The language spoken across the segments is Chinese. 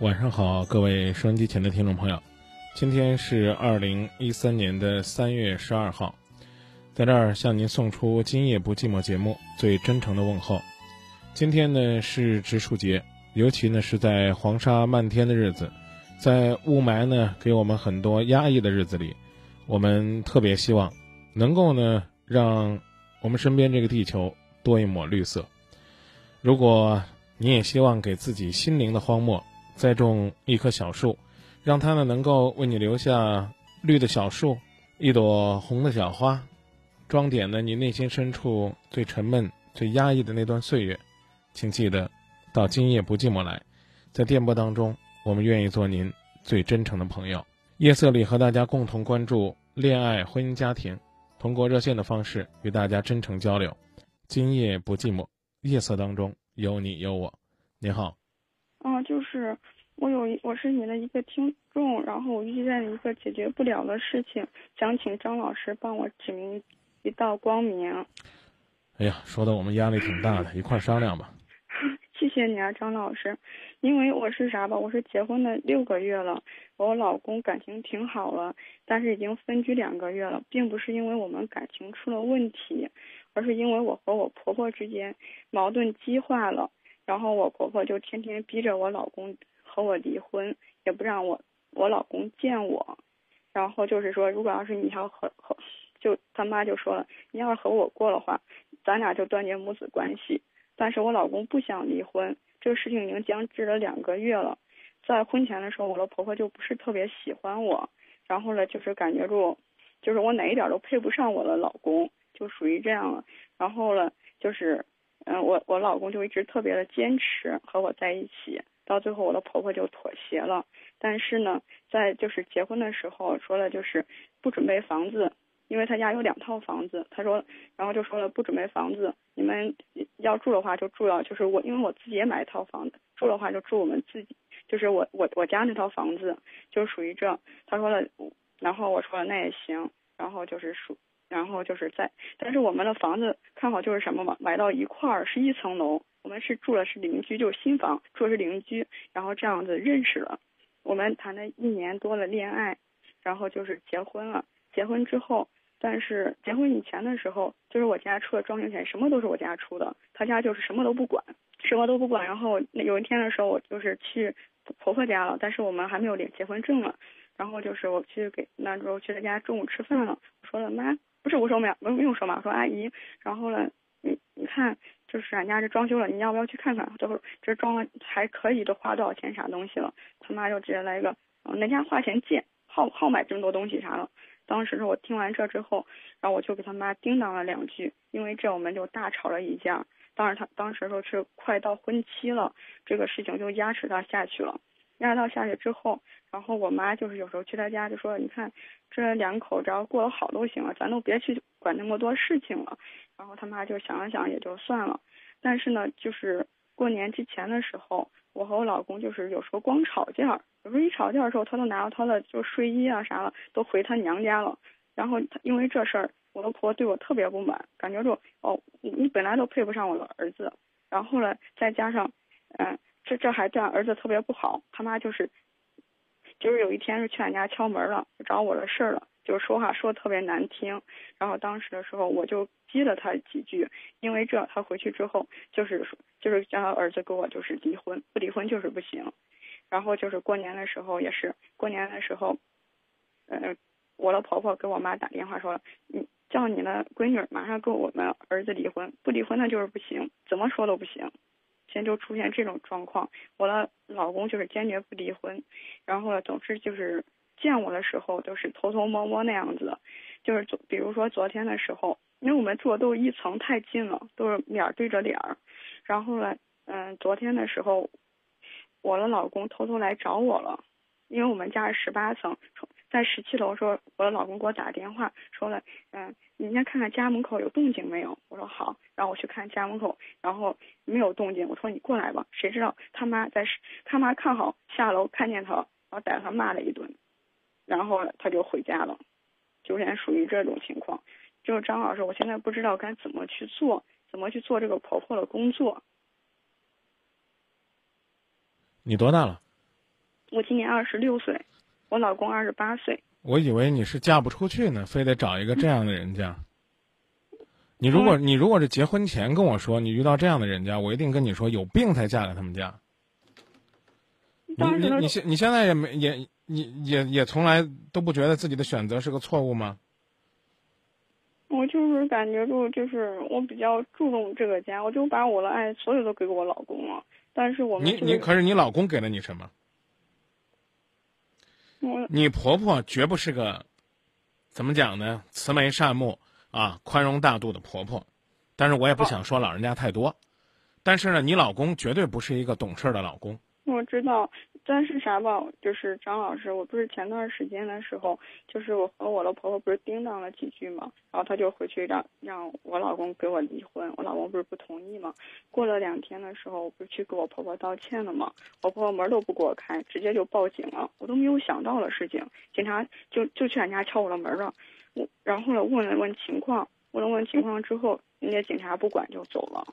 晚上好，各位收音机前的听众朋友，今天是二零一三年的三月十二号，在这儿向您送出《今夜不寂寞》节目最真诚的问候。今天呢是植树节，尤其呢是在黄沙漫天的日子，在雾霾呢给我们很多压抑的日子里，我们特别希望能够呢让我们身边这个地球多一抹绿色。如果你也希望给自己心灵的荒漠，栽种一棵小树，让它呢能够为你留下绿的小树，一朵红的小花，装点呢你内心深处最沉闷、最压抑的那段岁月。请记得到今夜不寂寞来，在电波当中，我们愿意做您最真诚的朋友。夜色里和大家共同关注恋爱、婚姻、家庭，通过热线的方式与大家真诚交流。今夜不寂寞，夜色当中有你有我。你好。啊，就是我有一我是你的一个听众，然后我遇见了一个解决不了的事情，想请张老师帮我指明一道光明。哎呀，说的我们压力挺大的，一块商量吧。谢谢你啊，张老师，因为我是啥吧，我是结婚的六个月了，我老公感情挺好了，但是已经分居两个月了，并不是因为我们感情出了问题，而是因为我和我婆婆之间矛盾激化了。然后我婆婆就天天逼着我老公和我离婚，也不让我我老公见我。然后就是说，如果要是你要和和，就他妈就说了，你要是和我过的话，咱俩就断绝母子关系。但是我老公不想离婚，这个事情已经僵持了两个月了。在婚前的时候，我的婆婆就不是特别喜欢我，然后呢，就是感觉住，就是我哪一点都配不上我的老公，就属于这样了。然后呢，就是。嗯，我我老公就一直特别的坚持和我在一起，到最后我的婆婆就妥协了。但是呢，在就是结婚的时候说了就是不准备房子，因为他家有两套房子，他说，然后就说了不准备房子，你们要住的话就住了，就是我因为我自己也买一套房子，住的话就住我们自己，就是我我我家那套房子就属于这。他说了，然后我说了那也行，然后就是属。然后就是在，但是我们的房子看好就是什么嘛，买到一块儿是一层楼，我们是住的是邻居，就是新房住的是邻居，然后这样子认识了，我们谈了一年多的恋爱，然后就是结婚了。结婚之后，但是结婚以前的时候，就是我家出的装修钱，什么都是我家出的，他家就是什么都不管，什么都不管。然后有一天的时候，我就是去婆婆家了，但是我们还没有领结婚证了，然后就是我去给那时候去他家中午吃饭了，我说了妈。不是我说没有没有说嘛，说阿姨，然后呢，你你看，就是俺家这装修了，你要不要去看看？就是这装了还可以，都花多少钱啥东西了？他妈就直接来一个，嗯，人家花钱借，好好买这么多东西啥的。当时我听完这之后，然后我就给他妈叮当了两句，因为这我们就大吵了一架。当时他当时说是快到婚期了，这个事情就压制他下去了。压到下去之后，然后我妈就是有时候去他家就说，你看这两口只要过得好都行了，咱都别去管那么多事情了。然后他妈就想了想也就算了。但是呢，就是过年之前的时候，我和我老公就是有时候光吵架，有时候一吵架的时候，他都拿着他的就睡衣啊啥的都回他娘家了。然后他因为这事儿，我的婆对我特别不满，感觉就哦，你本来都配不上我的儿子，然后呢再加上嗯。这这还对俺儿子特别不好，他妈就是，就是有一天是去俺家敲门了，找我的事儿了，就是说话说的特别难听，然后当时的时候我就激了他几句，因为这他回去之后就是就是让他儿子跟我就是离婚，不离婚就是不行，然后就是过年的时候也是过年的时候，呃，我的婆婆给我妈打电话说了，你叫你的闺女马上跟我们儿子离婚，不离婚那就是不行，怎么说都不行。现在就出现这种状况，我的老公就是坚决不离婚，然后呢，总是就是见我的时候都是偷偷摸摸那样子，就是昨比如说昨天的时候，因为我们住的都一层太近了，都是脸对着脸儿，然后呢，嗯，昨天的时候，我的老公偷偷来找我了，因为我们家是十八层，在十七楼说，我的老公给我打电话说了，嗯，你先看看家门口有动静没有？我说好，然后我去看家门口，然后没有动静，我说你过来吧。谁知道他妈在，他妈看好下楼看见他，然后逮他骂了一顿，然后他就回家了，就现在属于这种情况。就是张老师，我现在不知道该怎么去做，怎么去做这个婆婆的工作。你多大了？我今年二十六岁，我老公二十八岁。我以为你是嫁不出去呢，非得找一个这样的人家。你如果你如果是结婚前跟我说你遇到这样的人家，我一定跟你说有病才嫁给他们家。你你你现你现在也没也你也也从来都不觉得自己的选择是个错误吗？我就是感觉就就是我比较注重这个家，我就把我的爱所有都给我老公了。但是我们你你可是你老公给了你什么？你婆婆绝不是个怎么讲呢？慈眉善目啊，宽容大度的婆婆。但是我也不想说老人家太多。但是呢，你老公绝对不是一个懂事的老公。我知道，但是啥吧，就是张老师，我不是前段时间的时候，就是我和我的婆婆不是叮当了几句嘛，然后他就回去让让我老公给我离婚，我老公不是不同意嘛。过了两天的时候，我不是去给我婆婆道歉了嘛，我婆婆门都不给我开，直接就报警了，我都没有想到的事情，警察就就去俺家敲我的门了，我然后呢问了问情况，问了问情况之后，人家警察不管就走了，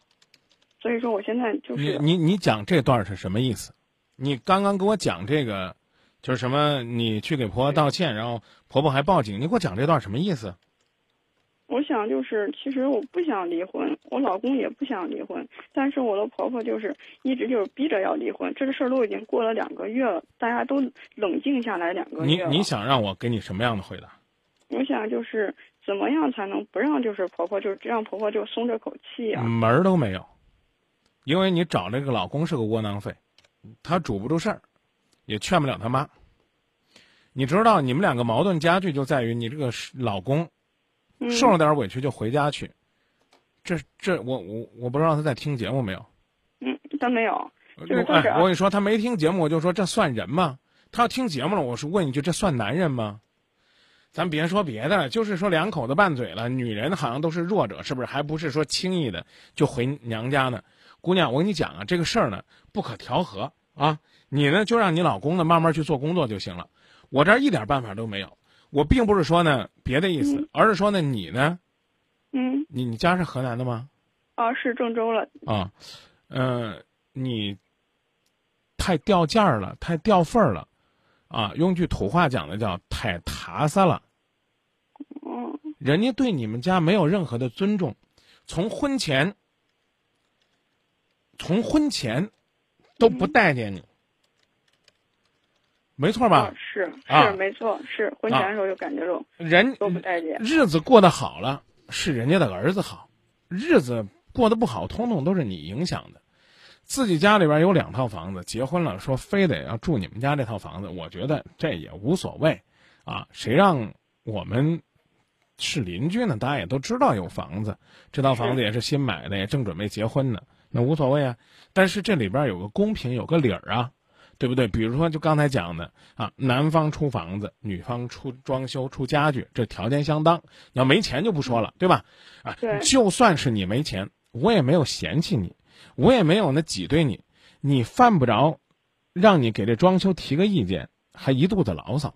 所以说我现在就是你你你讲这段是什么意思？你刚刚给我讲这个，就是什么？你去给婆婆道歉，然后婆婆还报警，你给我讲这段什么意思？我想就是，其实我不想离婚，我老公也不想离婚，但是我的婆婆就是一直就是逼着要离婚。这个事儿都已经过了两个月了，大家都冷静下来两个月你你想让我给你什么样的回答？我想就是怎么样才能不让就是婆婆就让婆婆就松这口气啊？门儿都没有，因为你找这个老公是个窝囊废。他主不住事儿，也劝不了他妈。你知道，你们两个矛盾加剧就在于你这个老公受了点委屈就回家去。这这，我我我不知道他在听节目没有？嗯，他没有。哎，我跟你说，他没听节目，我就说这算人吗？他要听节目了，我是问一句，这算男人吗？咱别说别的，就是说两口子拌嘴了，女人好像都是弱者，是不是？还不是说轻易的就回娘家呢？姑娘，我跟你讲啊，这个事儿呢不可调和啊。你呢就让你老公呢慢慢去做工作就行了。我这儿一点办法都没有。我并不是说呢别的意思，而是说呢你呢，嗯，你你家是河南的吗？啊，是郑州了。啊，嗯，你太掉价儿了，太掉份儿了，啊，用句土话讲的叫太塌撒了。嗯。人家对你们家没有任何的尊重，从婚前。从婚前都不待见你，没错吧？是是没错，是婚前的时候就感觉着人都不待见。日子过得好了，是人家的儿子好；日子过得不好，通通都是你影响的。自己家里边有两套房子，结婚了说非得要住你们家这套房子，我觉得这也无所谓啊。谁让我们是邻居呢？大家也都知道有房子，这套房子也是新买的，也正准备结婚呢。那无所谓啊，但是这里边有个公平，有个理儿啊，对不对？比如说，就刚才讲的啊，男方出房子，女方出装修、出家具，这条件相当。你要没钱就不说了，对吧？啊，就算是你没钱，我也没有嫌弃你，我也没有那挤兑你，你犯不着让你给这装修提个意见，还一肚子牢骚。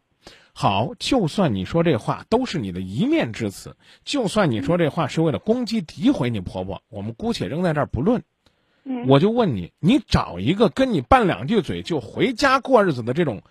好，就算你说这话都是你的一面之词，就算你说这话是为了攻击、诋毁你婆婆，我们姑且扔在这儿不论。我就问你，你找一个跟你拌两句嘴就回家过日子的这种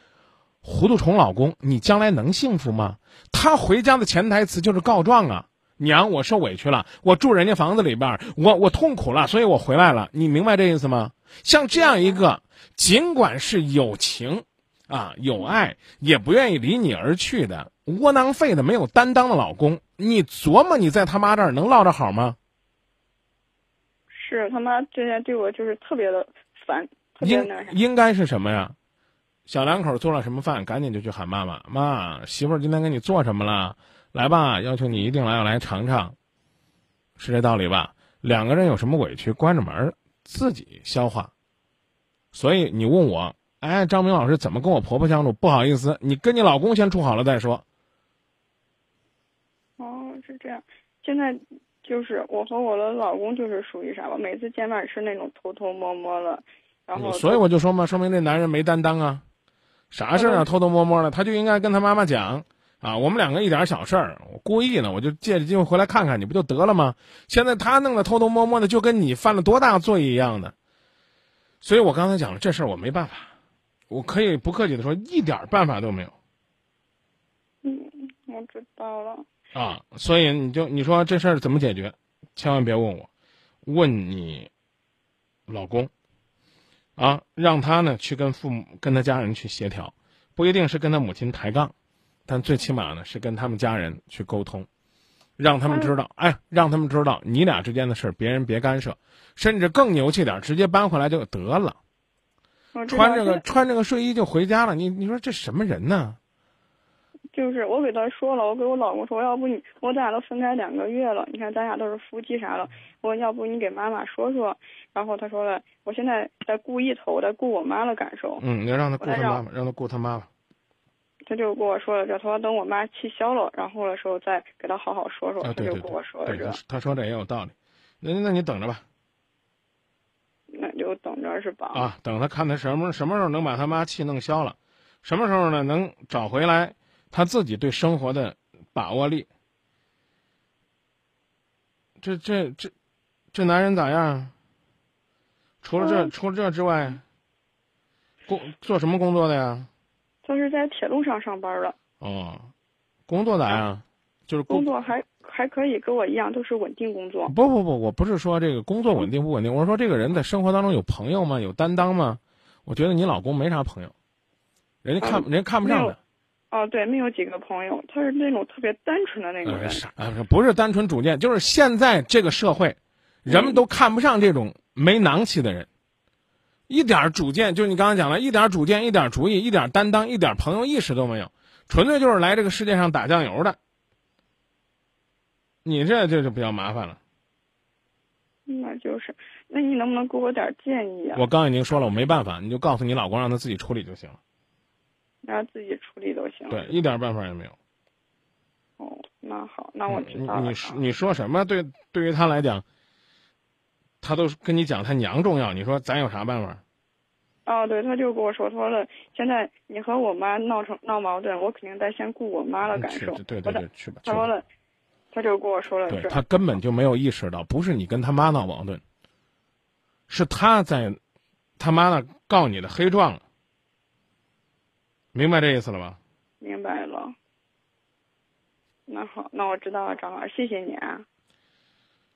糊涂虫老公，你将来能幸福吗？他回家的潜台词就是告状啊！娘，我受委屈了，我住人家房子里边，我我痛苦了，所以我回来了。你明白这意思吗？像这样一个，尽管是有情啊有爱，也不愿意离你而去的窝囊废的没有担当的老公，你琢磨你在他妈这儿能落着好吗？是他妈之前对我就是特别的烦，应应该是什么呀？小两口做了什么饭，赶紧就去喊妈妈。妈，媳妇儿今天给你做什么了？来吧，要求你一定来，要来尝尝，是这道理吧？两个人有什么委屈，关着门自己消化。所以你问我哎，张明老师怎么跟我婆婆相处？不好意思，你跟你老公先处好了再说。哦，是这样。现在就是我和我的老公就是属于啥吧？每次见面是那种偷偷摸摸的，然后所以我就说嘛，说明那男人没担当啊，啥事儿啊偷偷摸摸的，他就应该跟他妈妈讲啊，我们两个一点小事儿，我故意呢，我就借着机会回来看看你不就得了吗？现在他弄得偷偷摸摸的，就跟你犯了多大罪一样的。所以我刚才讲了这事儿，我没办法，我可以不客气的说，一点办法都没有。嗯，我知道了。啊，所以你就你说这事儿怎么解决？千万别问我，问你老公啊，让他呢去跟父母、跟他家人去协调，不一定是跟他母亲抬杠，但最起码呢是跟他们家人去沟通，让他们知道，哎，让他们知道你俩之间的事儿，别人别干涉，甚至更牛气点，直接搬回来就得了，穿这个穿这个睡衣就回家了。你你说这什么人呢？就是我给他说了，我给我老公说，要不你我咱俩都分开两个月了，你看咱俩都是夫妻啥的，我要不你给妈妈说说。然后他说了，我现在在顾一头，我在顾我妈的感受。嗯，你要让他顾他妈妈，让他顾他妈妈。他就跟我说了，这他说等我妈气消了，然后的时候再给他好好说说。他就跟我说了这。他说这也有道理，那那你等着吧。那就等着是吧？啊，等他看他什么什么时候能把他妈气弄消了，什么时候呢能找回来。他自己对生活的把握力，这这这这男人咋样？除了这除了这之外，工做什么工作的呀？他是在铁路上上班的。哦，工作咋样？就是工作还还可以，跟我一样都是稳定工作。不不不，我不是说这个工作稳定不稳定，我是说这个人在生活当中有朋友吗？有担当吗？我觉得你老公没啥朋友，人家看人家看不上他。哦，对，没有几个朋友，他是那种特别单纯的那种人。啊，不是单纯主见，就是现在这个社会，人们都看不上这种没囊气的人，一点主见，就是你刚刚讲了，一点主见，一点主意，一点担当，一点朋友意识都没有，纯粹就是来这个世界上打酱油的。你这这就比较麻烦了。那就是，那你能不能给我点建议啊？我刚已经说了，我没办法，你就告诉你老公，让他自己处理就行了。让自己处理都行。对，一点办法也没有。哦，那好，那我知道了。你说你说什么？对，对于他来讲，他都跟你讲他娘重要。你说咱有啥办法？哦，对，他就跟我说，他说了，现在你和我妈闹成闹矛盾，我肯定得先顾我妈的感受。对对对，去吧。他说了，他就跟我说了，对他根本就没有意识到，不是你跟他妈闹矛盾，是他在他妈那告你的黑状了。明白这意思了吧？明白了。那好，那我知道了，张老师，谢谢你啊。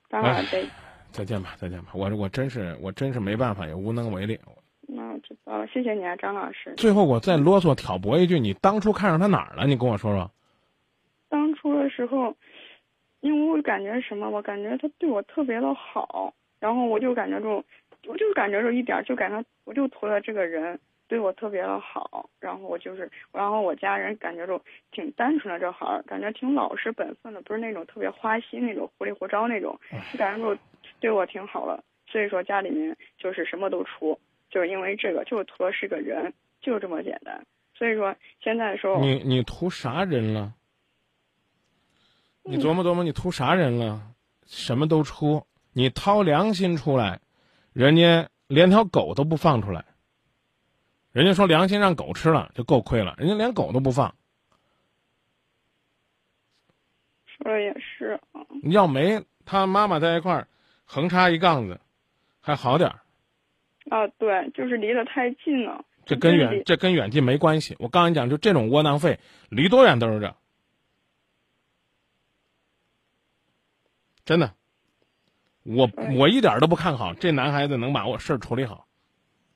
张老师再再见吧，再见吧。我我真是我真是没办法，也无能为力。那我知道了，谢谢你啊，张老师。最后我再啰嗦挑拨一句，你当初看上他哪儿了？你跟我说说。当初的时候，因为我感觉什么，我感觉他对我特别的好，然后我就感觉就，我就感觉就一点就感觉我就图了这个人。对我特别的好，然后我就是，然后我家人感觉就挺单纯的，这孩儿感觉挺老实本分的，不是那种特别花心那种糊里胡招那种，就感觉就对我挺好的。所以说家里面就是什么都出，就是因为这个，就是图的是个人，就这么简单。所以说现在的时候，你你图啥人了？你琢磨琢磨，你图啥人了？什么都出，你掏良心出来，人家连条狗都不放出来。人家说良心让狗吃了就够亏了，人家连狗都不放。说的也是啊。要没他妈妈在一块儿，横插一杠子，还好点儿。啊，对，就是离得太近了。这跟远这跟远近没关系。我刚才讲，就这种窝囊废，离多远都是这。真的，我我一点都不看好这男孩子能把我事儿处理好。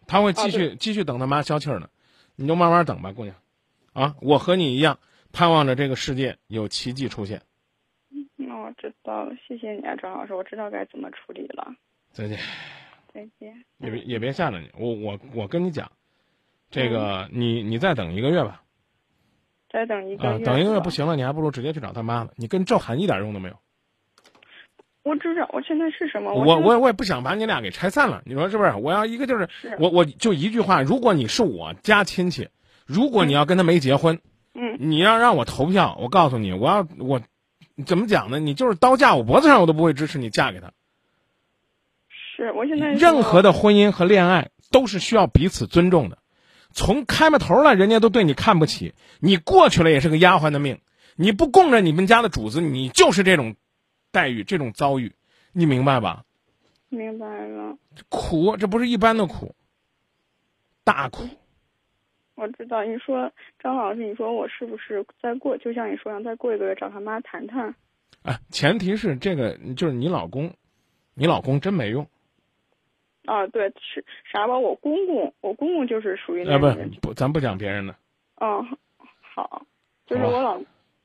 他会继续继续等他妈消气儿呢，你就慢慢等吧，姑娘，啊，我和你一样，盼望着这个世界有奇迹出现。那我知道了，谢谢你啊，张老师，我知道该怎么处理了。再见。再见。也别也别吓着你，我我我跟你讲，这个你你再等一个月吧。再等一个月。等一个月不行了，你还不如直接去找他妈了，你跟赵涵一点用都没有。我知道我现在是什么。我我我也不想把你俩给拆散了，你说是不是？我要一个就是我我就一句话，如果你是我家亲戚，如果你要跟他没结婚，嗯，你要让我投票，我告诉你，我要我怎么讲呢？你就是刀架我脖子上，我都不会支持你嫁给他。是我现在任何的婚姻和恋爱都是需要彼此尊重的。从开门头了，人家都对你看不起，你过去了也是个丫鬟的命，你不供着你们家的主子，你就是这种待遇、这种遭遇，你明白吧？明白了。苦，这不是一般的苦，大苦。我知道，你说张老师，你说我是不是再过，就像你说的，再过一个月找他妈谈谈？啊，前提是这个，就是你老公，你老公真没用。啊，对，是啥吧？我公公，我公公就是属于那不不，咱不讲别人的。嗯，好，就是我老，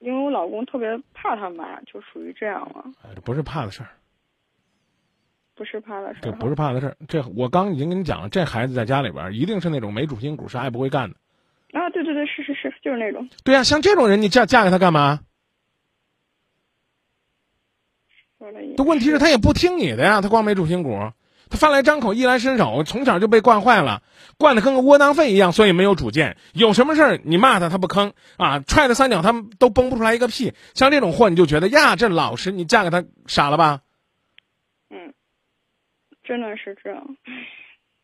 因为我老公特别怕他妈，就属于这样了。哎，这不是怕的事儿，不是怕的事儿。对，不是怕的事儿。这我刚已经跟你讲了，这孩子在家里边一定是那种没主心骨，啥也不会干的。啊，对对对，是是是，就是那种。对呀，像这种人，你嫁嫁给他干嘛？这问题是他也不听你的呀，他光没主心骨。他饭来张口，衣来伸手，从小就被惯坏了，惯得跟个窝囊废一样，所以没有主见。有什么事儿你骂他，他不吭啊，踹他三脚，他都崩不出来一个屁。像这种货，你就觉得呀，这老实，你嫁给他傻了吧？嗯，真的是这样。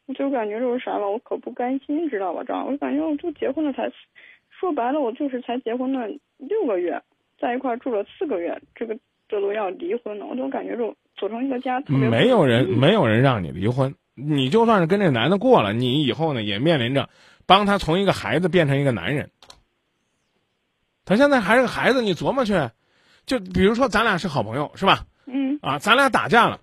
我就感觉就是啥吧，我可不甘心，知道吧？这样，我感觉我就结婚了才，说白了，我就是才结婚了六个月，在一块住了四个月，这个这都要离婚了，我都感觉就。组成一个家，没有人，没有人让你离婚。你就算是跟这男的过了，你以后呢也面临着帮他从一个孩子变成一个男人。他现在还是个孩子，你琢磨去。就比如说咱俩是好朋友，是吧？嗯。啊，咱俩打架了，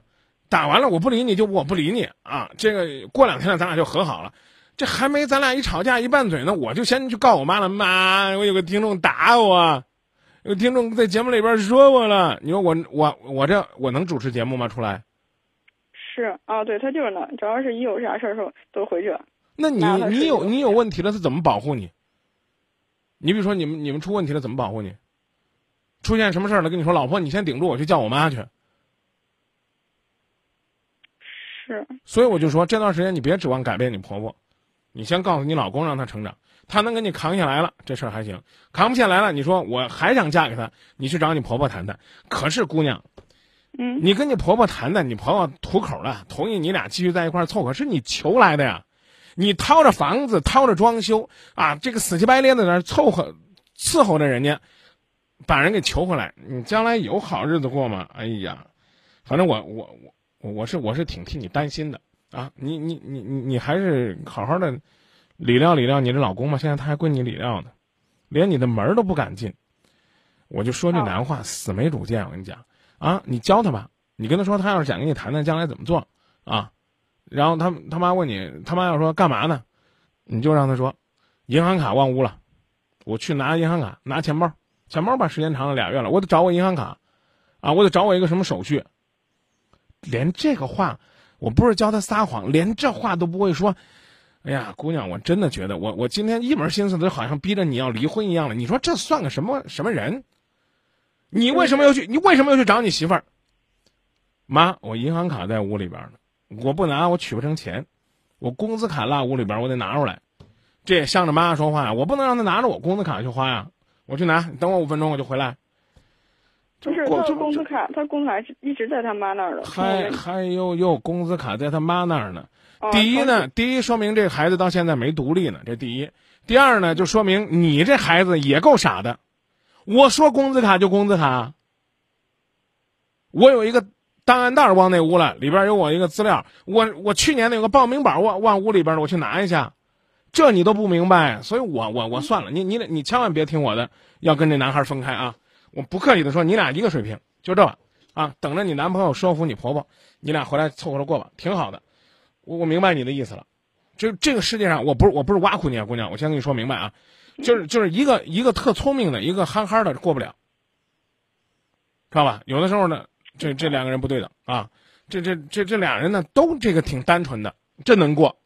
打完了我不理你就我不理你啊。这个过两天了咱俩就和好了。这还没咱俩一吵架一拌嘴呢，我就先去告我妈了。妈，我有个听众打我。有听众在节目里边说我了，你说我我我这我能主持节目吗？出来？是啊，对他就是那，主要是一有啥事儿时候都回去。那你你有你有问题了，他怎么保护你？你比如说你们你们出问题了，怎么保护你？出现什么事儿了，跟你说，老婆，你先顶住，我去叫我妈去。是。所以我就说，这段时间你别指望改变你婆婆，你先告诉你老公，让他成长。他能给你扛下来了，这事儿还行；扛不下来了，你说我还想嫁给他，你去找你婆婆谈谈。可是姑娘，嗯，你跟你婆婆谈谈，你婆婆吐口了，同意你俩继续在一块儿凑合，是你求来的呀。你掏着房子，掏着装修啊，这个死乞白赖的那凑合伺候着人家，把人给求回来，你将来有好日子过吗？哎呀，反正我我我我是我是挺替你担心的啊。你你你你你还是好好的。理料理料你这老公嘛，现在他还归你理料呢，连你的门都不敢进。我就说句难话，死没主见。我跟你讲啊，你教他吧，你跟他说，他要是想跟你谈谈将来怎么做啊，然后他他妈问你，他妈要说干嘛呢，你就让他说，银行卡忘屋了，我去拿银行卡，拿钱包，钱包吧，时间长了俩月了，我得找我银行卡，啊，我得找我一个什么手续。连这个话，我不是教他撒谎，连这话都不会说。哎呀，姑娘，我真的觉得我我今天一门心思都好像逼着你要离婚一样了。你说这算个什么什么人？你为什么要去？你为什么要去找你媳妇儿？妈，我银行卡在屋里边呢，我不拿我取不成钱，我工资卡落屋里边，我得拿出来。这也向着妈说话呀，我不能让他拿着我工资卡去花呀。我去拿，你等我五分钟，我就回来。就是他工资卡，他工资卡一直在他妈那儿了。还还有有工资卡在他妈那儿呢。第一呢，第一说明这个孩子到现在没独立呢，这第一。第二呢，就说明你这孩子也够傻的。我说工资卡就工资卡，我有一个档案袋忘那屋了，里边有我一个资料。我我去年有个报名本忘忘屋里边了，我去拿一下。这你都不明白，所以我我我算了，你你你千万别听我的，要跟这男孩分开啊！我不客气的说，你俩一个水平，就这吧啊，等着你男朋友说服你婆婆，你俩回来凑合着过吧，挺好的。我我明白你的意思了，就这个世界上，我不是我不是挖苦你啊，姑娘，我先跟你说明白啊，就是就是一个一个特聪明的，一个憨憨的过不了，知道吧？有的时候呢，这这两个人不对等啊，这这这这俩人呢，都这个挺单纯的，这能过，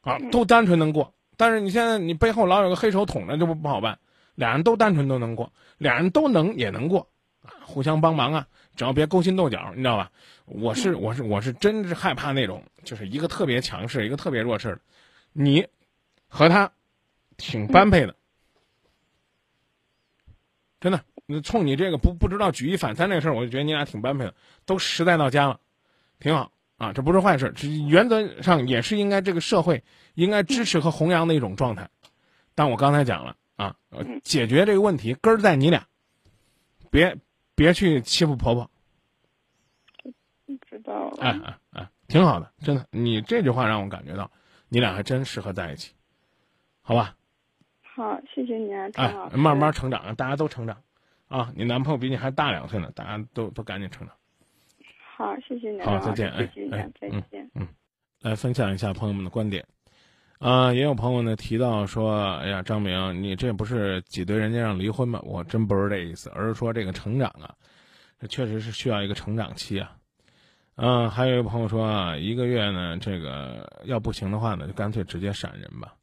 啊，都单纯能过。但是你现在你背后老有个黑手捅着，就不不好办。俩人都单纯都能过，俩人都能也能过，啊互相帮忙啊，只要别勾心斗角，你知道吧？我是我是我是真是害怕那种，就是一个特别强势，一个特别弱势的，你和他挺般配的，真的。你冲你这个不不知道举一反三这事儿，我就觉得你俩挺般配的，都实在到家了，挺好啊，这不是坏事，这原则上也是应该这个社会应该支持和弘扬的一种状态。但我刚才讲了啊，解决这个问题根儿在你俩，别别去欺负婆婆。知道了。哎哎哎，挺好的，真的，你这句话让我感觉到你俩还真适合在一起，好吧？好，谢谢你啊，张老师。慢慢成长，大家都成长。啊，你男朋友比你还大两岁呢，大家都都赶紧成长。好，谢谢你。好，再见，哎哎，再见。嗯，来分享一下朋友们的观点。啊，也有朋友呢提到说，哎呀，张明，你这不是挤兑人家让离婚吗？我真不是这意思，而是说这个成长啊，这确实是需要一个成长期啊。嗯，还有一个朋友说啊，一个月呢，这个要不行的话呢，就干脆直接闪人吧。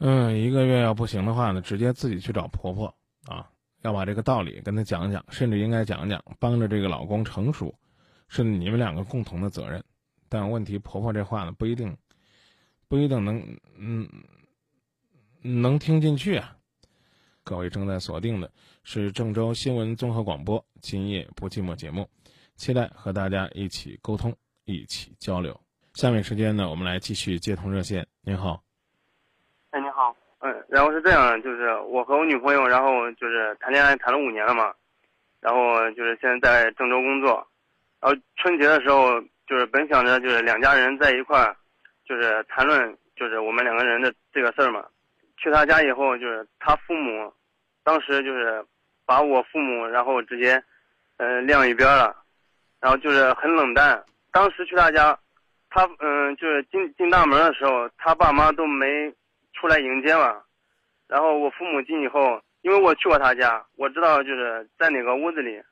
嗯，一个月要不行的话呢，直接自己去找婆婆啊。要把这个道理跟她讲讲，甚至应该讲讲，帮着这个老公成熟，是你们两个共同的责任。但问题，婆婆这话呢，不一定，不一定能，嗯，能听进去啊。各位正在锁定的是郑州新闻综合广播《今夜不寂寞》节目，期待和大家一起沟通，一起交流。下面时间呢，我们来继续接通热线。您好。哎，你好。嗯，然后是这样，就是我和我女朋友，然后就是谈恋爱谈了五年了嘛，然后就是现在在郑州工作，然后春节的时候就是本想着就是两家人在一块儿，就是谈论就是我们两个人的这个事儿嘛，去他家以后就是他父母，当时就是把我父母然后直接，嗯晾一边了，然后就是很冷淡。当时去他家，他嗯就是进进大门的时候，他爸妈都没。出来迎接嘛，然后我父母进以后，因为我去过他家，我知道就是在哪个屋子里，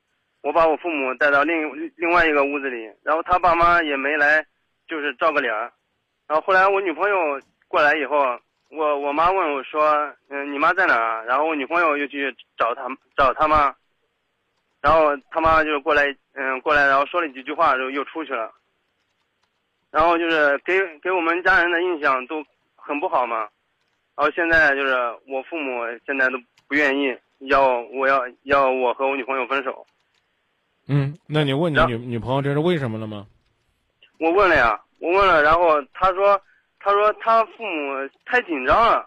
我把我父母带到另另外一个屋子里，然后他爸妈也没来，就是照个脸儿，然后后来我女朋友过来以后，我我妈问我说，嗯，你妈在哪？然后我女朋友又去找她找他妈，然后他妈就过来，嗯，过来，然后说了几句话，就又出去了，然后就是给给我们家人的印象都很不好嘛。然后现在就是我父母现在都不愿意要我要要我和我女朋友分手。嗯，那你问你女女朋友这是为什么了吗？我问了呀，我问了，然后他说，他说他父母太紧张了，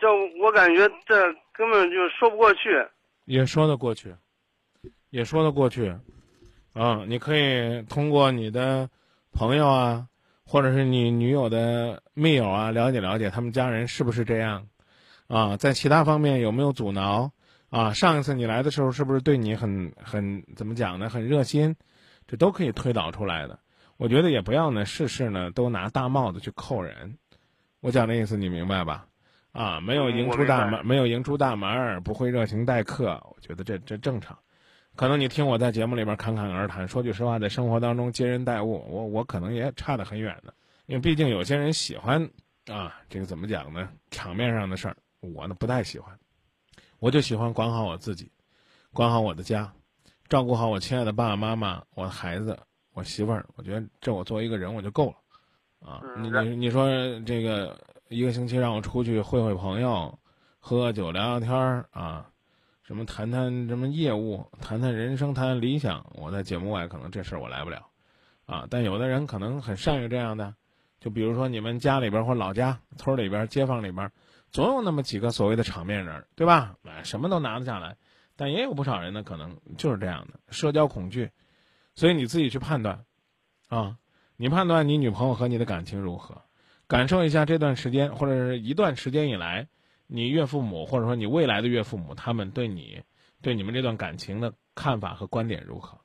这我感觉这根本就说不过去。也说得过去，也说得过去，啊，你可以通过你的朋友啊。或者是你女友的密友啊，了解了解他们家人是不是这样，啊，在其他方面有没有阻挠？啊，上一次你来的时候是不是对你很很怎么讲呢？很热心，这都可以推导出来的。我觉得也不要呢，事事呢都拿大帽子去扣人。我讲的意思你明白吧？啊，没有迎出大门，没有迎出大门，不会热情待客，我觉得这这正常。可能你听我在节目里边侃侃而谈，说句实话，在生活当中接人待物，我我可能也差得很远的，因为毕竟有些人喜欢啊，这个怎么讲呢？场面上的事儿，我呢不太喜欢，我就喜欢管好我自己，管好我的家，照顾好我亲爱的爸爸妈妈、我的孩子、我媳妇儿，我觉得这我作为一个人我就够了，啊，你你你说这个一个星期让我出去会会朋友，喝喝酒聊聊天儿啊。什么谈谈什么业务，谈谈人生，谈谈理想。我在节目外可能这事儿我来不了，啊，但有的人可能很善于这样的，就比如说你们家里边或老家、村里边、街坊里边，总有那么几个所谓的场面人，对吧？哎，什么都拿得下来，但也有不少人呢，可能就是这样的社交恐惧，所以你自己去判断，啊，你判断你女朋友和你的感情如何，感受一下这段时间或者是一段时间以来。你岳父母或者说你未来的岳父母，他们对你、对你们这段感情的看法和观点如何？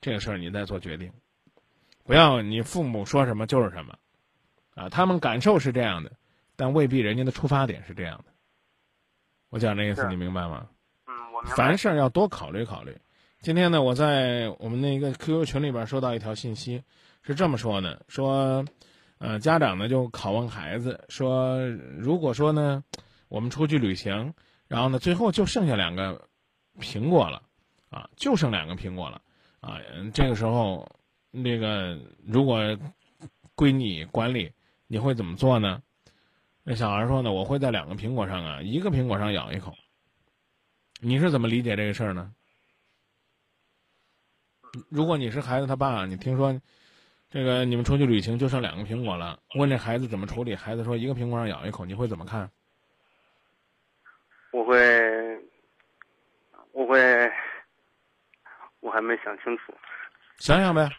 这个事儿你再做决定，不要你父母说什么就是什么，啊，他们感受是这样的，但未必人家的出发点是这样的。我讲这意思你明白吗？嗯，我明白。凡事要多考虑考虑。今天呢，我在我们那个 QQ 群里边收到一条信息，是这么说的：说，呃，家长呢就拷问孩子说，如果说呢。我们出去旅行，然后呢，最后就剩下两个苹果了，啊，就剩两个苹果了，啊，这个时候，那个如果归你管理，你会怎么做呢？那小孩说呢，我会在两个苹果上啊，一个苹果上咬一口。你是怎么理解这个事儿呢？如果你是孩子他爸，你听说这个你们出去旅行就剩两个苹果了，问这孩子怎么处理？孩子说一个苹果上咬一口，你会怎么看？我会，我会，我还没想清楚。想想呗。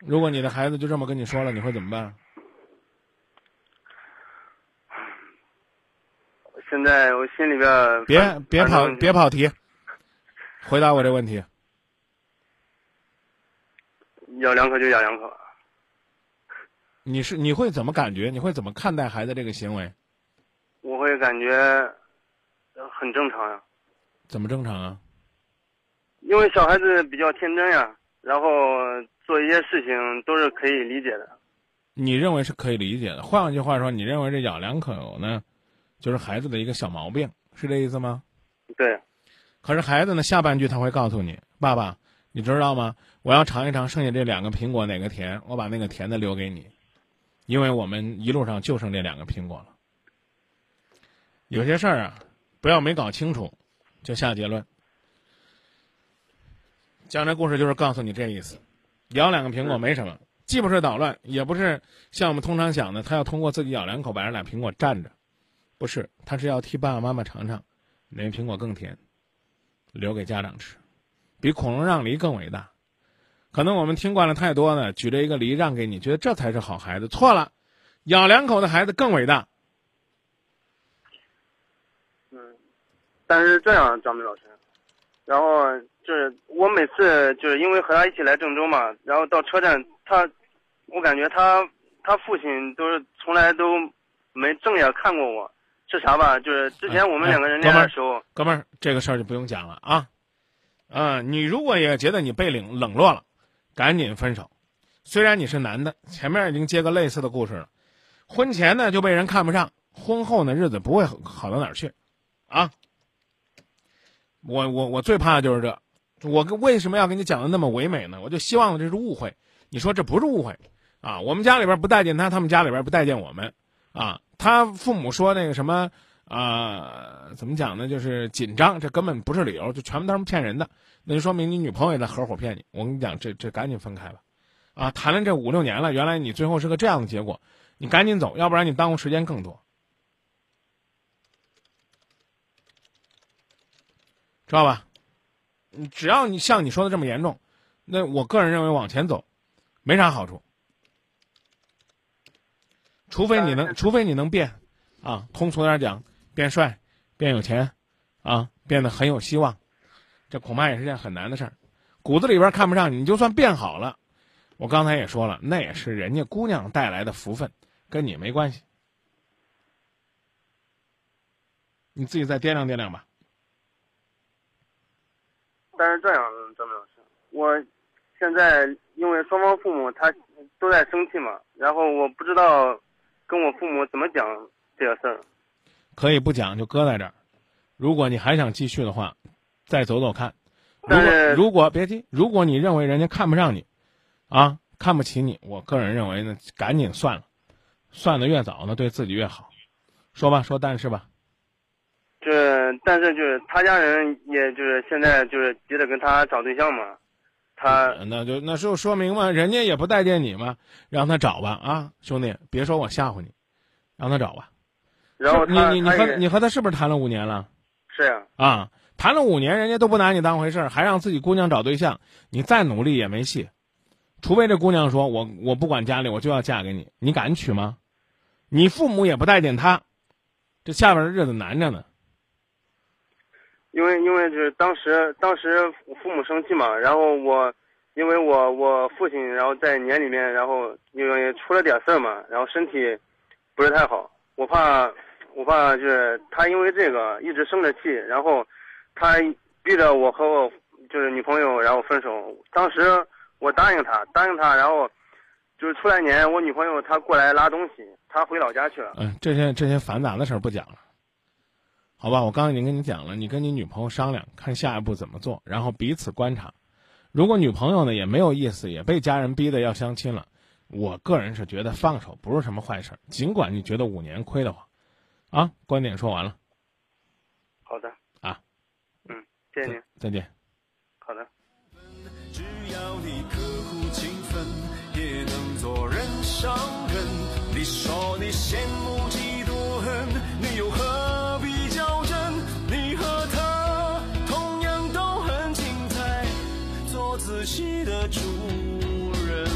如果你的孩子就这么跟你说了，你会怎么办？现在我心里边别别跑别跑题，回答我这问题。咬两口就咬两口。你是你会怎么感觉？你会怎么看待孩子这个行为？我会感觉很正常呀。怎么正常啊？因为小孩子比较天真呀，然后做一些事情都是可以理解的。你认为是可以理解的？换句话说，你认为这咬两口呢，就是孩子的一个小毛病，是这意思吗？对。可是孩子呢，下半句他会告诉你：“爸爸，你知道吗？我要尝一尝剩下这两个苹果哪个甜，我把那个甜的留给你，因为我们一路上就剩这两个苹果了。”有些事儿啊，不要没搞清楚就下结论。讲这故事就是告诉你这意思：咬两个苹果没什么，既不是捣乱，也不是像我们通常想的，他要通过自己咬两口把这俩苹果占着，不是，他是要替爸爸妈妈尝尝哪个苹果更甜，留给家长吃，比孔融让梨更伟大。可能我们听惯了太多呢，举着一个梨让给你，觉得这才是好孩子，错了，咬两口的孩子更伟大。嗯，但是这样，张明老师，然后就是我每次就是因为和他一起来郑州嘛，然后到车站，他，我感觉他他父亲都是从来都没正眼看过我，是啥吧？就是之前我们两个人恋爱的时候，哥们儿，这个事儿就不用讲了啊，啊，你如果也觉得你被冷冷落了，赶紧分手。虽然你是男的，前面已经接个类似的故事了，婚前呢就被人看不上，婚后呢日子不会好到哪儿去。啊，我我我最怕的就是这，我为什么要跟你讲的那么唯美呢？我就希望这是误会，你说这不是误会啊？我们家里边不待见他，他们家里边不待见我们，啊，他父母说那个什么啊，怎么讲呢？就是紧张，这根本不是理由，就全部都是骗人的，那就说明你女朋友也在合伙骗你。我跟你讲，这这赶紧分开吧，啊，谈了这五六年了，原来你最后是个这样的结果，你赶紧走，要不然你耽误时间更多。知道吧？你只要你像你说的这么严重，那我个人认为往前走，没啥好处。除非你能，除非你能变，啊，通俗点讲，变帅，变有钱，啊，变得很有希望，这恐怕也是件很难的事儿。骨子里边看不上你，你就算变好了，我刚才也说了，那也是人家姑娘带来的福分，跟你没关系。你自己再掂量掂量吧。但是这样，张明老师，我现在因为双方父母他都在生气嘛，然后我不知道跟我父母怎么讲这个事儿。可以不讲，就搁在这儿。如果你还想继续的话，再走走看。如果如果别急，如果你认为人家看不上你，啊，看不起你，我个人认为呢，赶紧算了，算的越早呢，对自己越好。说吧，说但是吧。这，但是就是他家人，也就是现在就是急着跟他找对象嘛，他那就那就说明嘛，人家也不待见你嘛，让他找吧啊，兄弟，别说我吓唬你，让他找吧。然后你你你和你和他是不是谈了五年了？是呀。啊，谈了五年，人家都不拿你当回事儿，还让自己姑娘找对象，你再努力也没戏，除非这姑娘说我我不管家里，我就要嫁给你，你敢娶吗？你父母也不待见他，这下边的日子难着呢。因为因为就是当时当时父母生气嘛，然后我，因为我我父亲然后在年里面，然后因为出了点事儿嘛，然后身体不是太好，我怕我怕就是他因为这个一直生着气，然后他逼着我和我就是女朋友然后分手。当时我答应他答应他，然后就是出来年我女朋友她过来拉东西，她回老家去了。嗯，这些这些繁杂的事儿不讲了。好吧，我刚刚已经跟你讲了，你跟你女朋友商量，看下一步怎么做，然后彼此观察。如果女朋友呢也没有意思，也被家人逼的要相亲了，我个人是觉得放手不是什么坏事，尽管你觉得五年亏得慌。啊，观点说完了。好的。谢谢您。再见。好的。只要你刻苦勤奋，也能做人上人。你说你羡慕嫉妒恨，你又何必较真？你和他同样都很精彩，做自己的主人。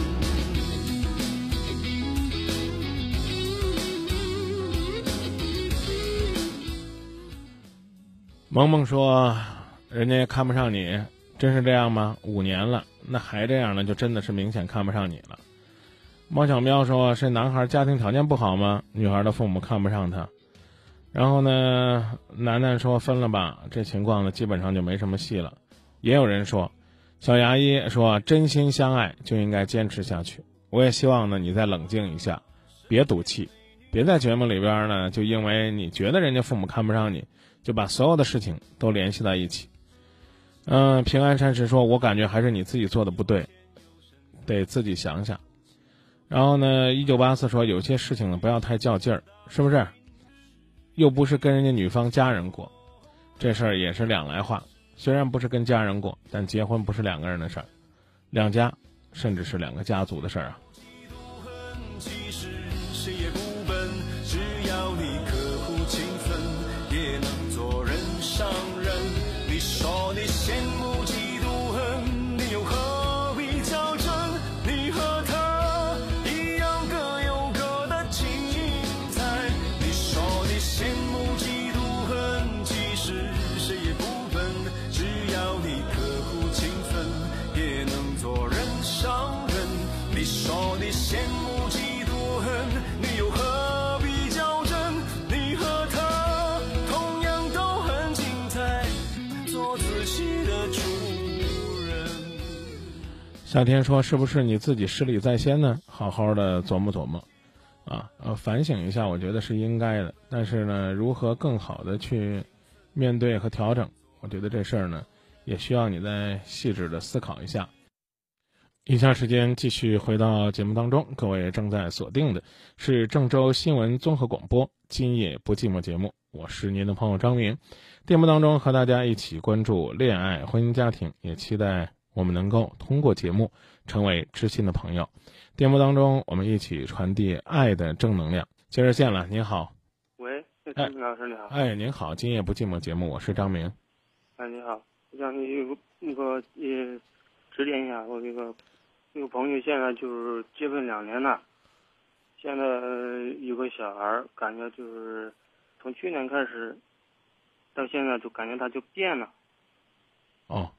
萌萌说：“人家也看不上你，真是这样吗？五年了，那还这样呢，就真的是明显看不上你了。”猫小喵说：“是男孩家庭条件不好吗？女孩的父母看不上他。”然后呢，楠楠说：“分了吧，这情况呢，基本上就没什么戏了。”也有人说：“小牙医说，真心相爱就应该坚持下去。”我也希望呢，你再冷静一下，别赌气，别在节目里边呢，就因为你觉得人家父母看不上你。就把所有的事情都联系在一起。嗯，平安禅师说：“我感觉还是你自己做的不对，得自己想想。”然后呢，一九八四说：“有些事情呢，不要太较劲儿，是不是？又不是跟人家女方家人过，这事儿也是两来话。虽然不是跟家人过，但结婚不是两个人的事儿，两家甚至是两个家族的事儿啊。”夏天说：“是不是你自己失礼在先呢？好好的琢磨琢磨，啊，呃，反省一下，我觉得是应该的。但是呢，如何更好的去面对和调整，我觉得这事儿呢，也需要你再细致的思考一下。”以下时间继续回到节目当中，各位正在锁定的是郑州新闻综合广播《今夜不寂寞》节目，我是您的朋友张明。节目当中和大家一起关注恋爱、婚姻、家庭，也期待。我们能够通过节目成为知心的朋友，电波当中我们一起传递爱的正能量。接热线了，您好。喂，哎，老师你好。哎，您好，今夜不寂寞节目，我是张明。哎，你好，我想你有个那个也指点一下，我这个那个朋友现在就是结婚两年了，现在有个小孩，感觉就是从去年开始到现在就感觉他就变了。哦。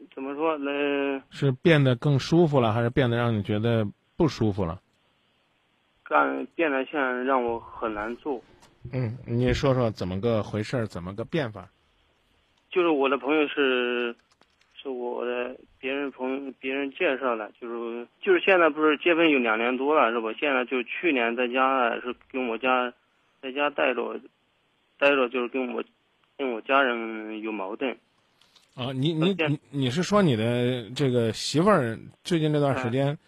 就怎么说呢？是变得更舒服了，还是变得让你觉得不舒服了？干变得现在让我很难做。嗯，你说说怎么个回事？怎么个变法？就是我的朋友是，是我的别人朋友别人介绍的，就是就是现在不是结婚有两年多了是吧？现在就去年在家是跟我家在家待着，待着就是跟我跟我家人有矛盾。啊，你你你你是说你的这个媳妇儿最近这段时间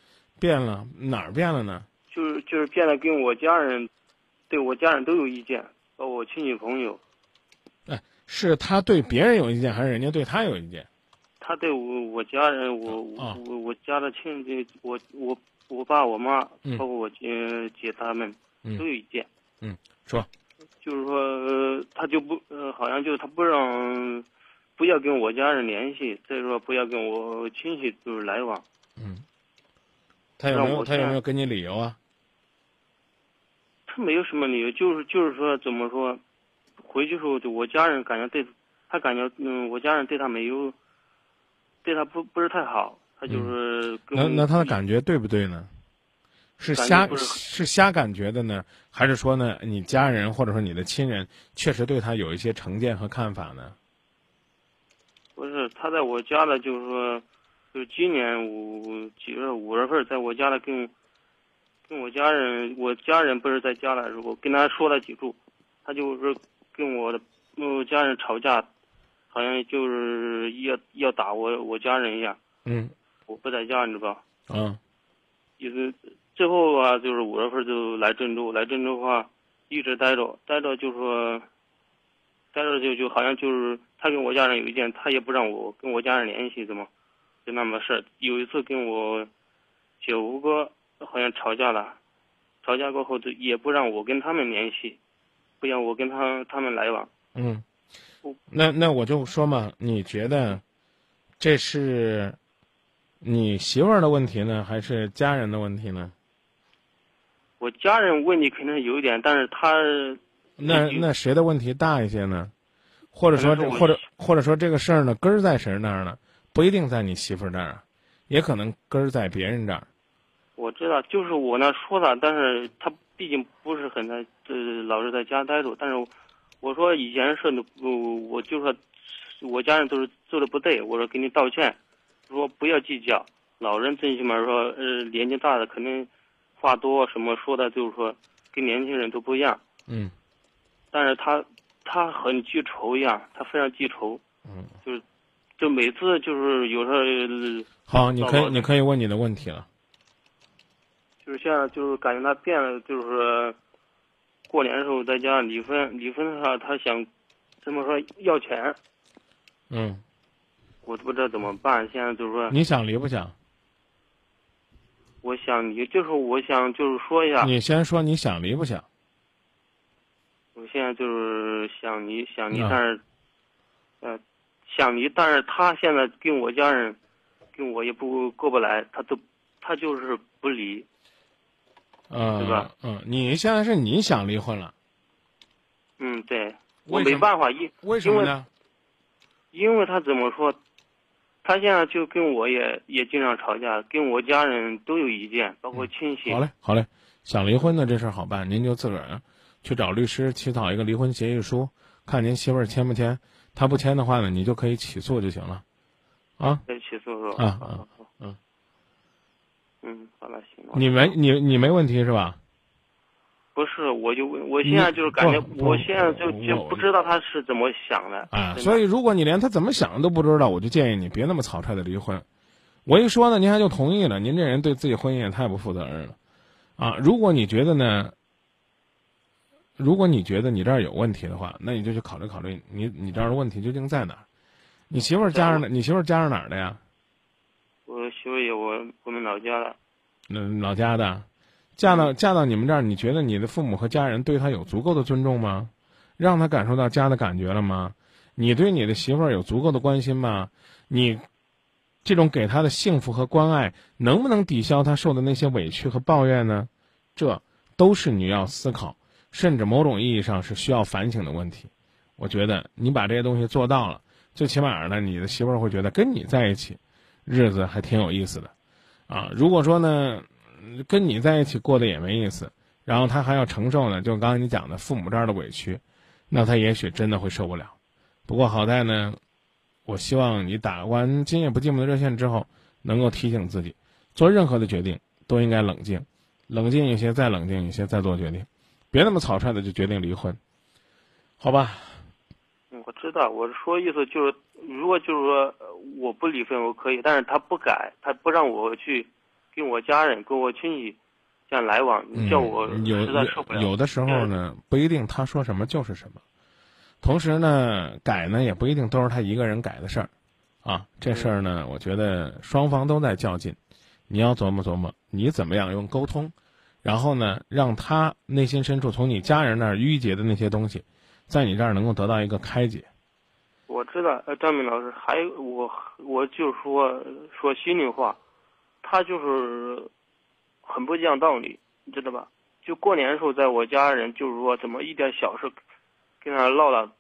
变了哪儿变了呢？就是就是变得跟我家人，对我家人都有意见，包括我亲戚朋友。哎，是他对别人有意见，还是人家对他有意见？他对我我家人，我我我家的亲戚，我我我爸我妈，包括我姐姐他们都有意见。嗯，说，就是说他就不呃，好像就是他不让。不要跟我家人联系，再说不要跟我亲戚就是来往。嗯，他有没有他有没有给你理由啊？他没有什么理由，就是就是说怎么说，回去时候就我家人感觉对，他感觉嗯，我家人对他没有，对他不不是太好，他就是那那他的感觉对不对呢？是瞎是瞎感觉的呢，还是说呢，你家人或者说你的亲人确实对他有一些成见和看法呢？不是他在我家的，就是说，就是今年五几月五月份，在我家里跟，跟我家人，我家人不是在家的时候，跟他说了几句，他就是跟跟我的我家人吵架，好像就是要要打我我家人一样。嗯我不在家，你知道吧？啊意思最后啊，就是五月份就来郑州，来郑州的话，一直待着，待着就说，待着就就好像就是他跟我家人有意见，他也不让我跟我家人联系，怎么，就那么事儿。有一次跟我姐夫哥好像吵架了，吵架过后就也不让我跟他们联系，不让我跟他他们来往。嗯我，那那我就说嘛，你觉得这是你媳妇儿的问题呢，还是家人的问题呢？我家人问题肯定有一点，但是他嗯那那谁的问题大一些呢？或者说或者或者说这个事儿呢，根儿在谁那儿呢？不一定在你媳妇儿那儿啊，也可能根儿在别人这儿。我知道，就是我那说的，但是他毕竟不是很在，呃，老是在家待着。但是我说以前是的，我我就说我家人都是做的不对，我说给你道歉，说不要计较。老人最起码说，呃，年纪大的肯定话多，什么说的就是说跟年轻人都不一样。嗯但是他他很记仇一样，他非常记仇，嗯，就是就每次就是有时候。呃好，你可以你可以问你的问题了。就是现在就是感觉他变了，就是说过年的时候在家离婚，离婚的话他想怎么说要钱，嗯，我都不知道怎么办。现在就是说，你想离不想？我想离，就是我想就是说一下，你先说你想离不想？我现在就是想离，想离，啊但是呃想离，但是他现在跟我家人跟我也不过不来，他都他就是不离。嗯，对吧？嗯，你现在是你想离婚了，嗯，对，我没办法，因为什么呢？因为他怎么说，他现在就跟我也也经常吵架，跟我家人都有意见，包括亲戚。好嘞，好嘞，想离婚的这事儿好办，您就自个儿去找律师起草一个离婚协议书，看您媳妇儿签不签。他不签的话呢，你就可以起诉就行了。啊，再起诉是吧？啊啊嗯嗯，好了，行了。你没你你没问题是吧？不是，我就问，我现在就是感觉我现在就就不知道他是怎么想的。啊，所以如果你连他怎么想都不知道，我就建议你别那么草率的离婚。我一说呢，您还就同意了，您这人对自己婚姻也太不负责任了，啊！如果你觉得呢，如果你觉得你这儿有问题的话，那你就去考虑考虑你你这儿的问题究竟在哪儿？你媳妇儿家是哪，你媳妇儿家是哪儿的呀？我媳妇也我我们老家的，嗯，老家的，嫁到嫁到你们这儿，你觉得你的父母和家人对她有足够的尊重吗？让她感受到家的感觉了吗？你对你的媳妇儿有足够的关心吗？你这种给她的幸福和关爱，能不能抵消她受的那些委屈和抱怨呢？这都是你要思考，甚至某种意义上是需要反省的问题。我觉得你把这些东西做到了，最起码呢，你的媳妇儿会觉得跟你在一起，日子还挺有意思的。啊，如果说呢，跟你在一起过得也没意思，然后他还要承受呢，就刚才你讲的父母这儿的委屈，那他也许真的会受不了。不过好在呢，我希望你打完今夜不寂寞的热线之后，能够提醒自己，做任何的决定都应该冷静，冷静一些，再冷静一些，再做决定，别那么草率的就决定离婚，好吧？嗯我知道，我是说意思就是，如果就是说呃我不离婚我可以，但是他不改，他不让我去跟我家人、跟我亲戚这样来往，你叫我有实在受不了。有有的时候呢，不一定他说什么就是什么。同时呢，改呢也不一定都是他一个人改的事儿，啊，这事儿呢，我觉得双方都在较劲，你要琢磨琢磨，你怎么样用沟通，然后呢，让他内心深处从你家人那儿淤结的那些东西，在你这儿能够得到一个开解。我知道，呃，张明老师，还有我，我就说说心里话，他就是很不讲道理，你知道吧？就过年的时候，在我家人就是说怎么一点小事跟他唠了，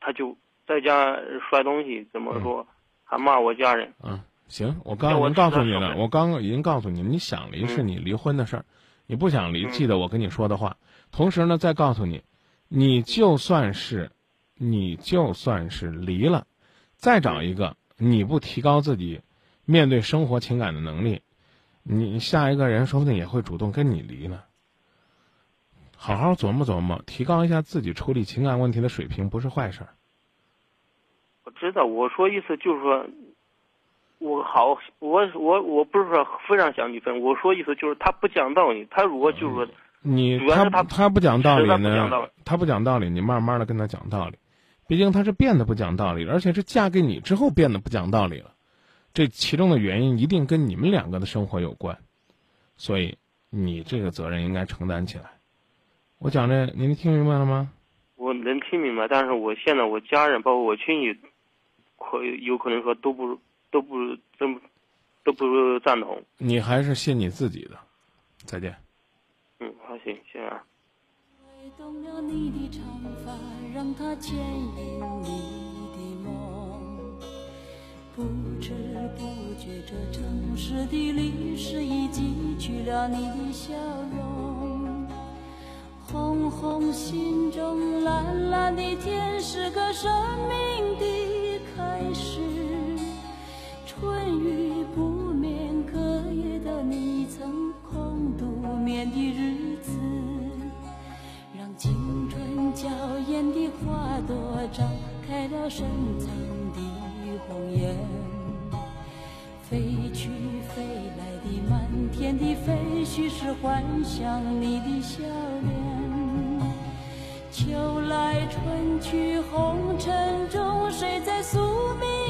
他就在家摔东西，怎么说还骂我家人。嗯，行，我刚我告诉你了，我刚刚已经告诉你，你想离是嗯你离婚的事儿，你不想离，嗯记得我跟你说的话。同时呢，再告诉你，你就算是，你就算是离了，再找一个，你不提高自己面对生活情感的能力，你下一个人说不定也会主动跟你离呢。好好琢磨琢磨，提高一下自己处理情感问题的水平，不是坏事儿。我知道，我说意思就是说，我好，我我我不是说非常想你分，我说意思就是他不讲道理，他如果就是说，你他他他不讲道理呢，他不讲道理，你慢慢的跟他讲道理。毕竟他是变得不讲道理，而且是嫁给你之后变得不讲道理了。这其中的原因一定跟你们两个的生活有关，所以你这个责任应该承担起来。我讲这您听明白了吗？我能听明白，但是我现在我家人包括我亲戚，可有可能说都不都不真不都不赞同。你还是信你自己的。再见。嗯，好，行，谢谢啊。吹动了你的长发，让它牵引你的梦。不知不觉，这城市的历史已记取了你的笑容。红红心中，蓝蓝的天，是个生命的开始。春雨不眠，隔夜的你曾空独眠的日子。让青春娇艳的花朵绽开了深藏的红颜，飞去飞来的满天的飞絮是幻想你的笑脸。秋来春去红尘中，谁在宿命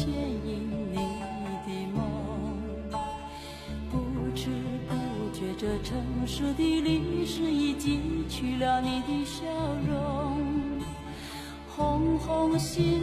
牵引你的梦。不知不觉，这城市的历史已记取了你的笑容。红红心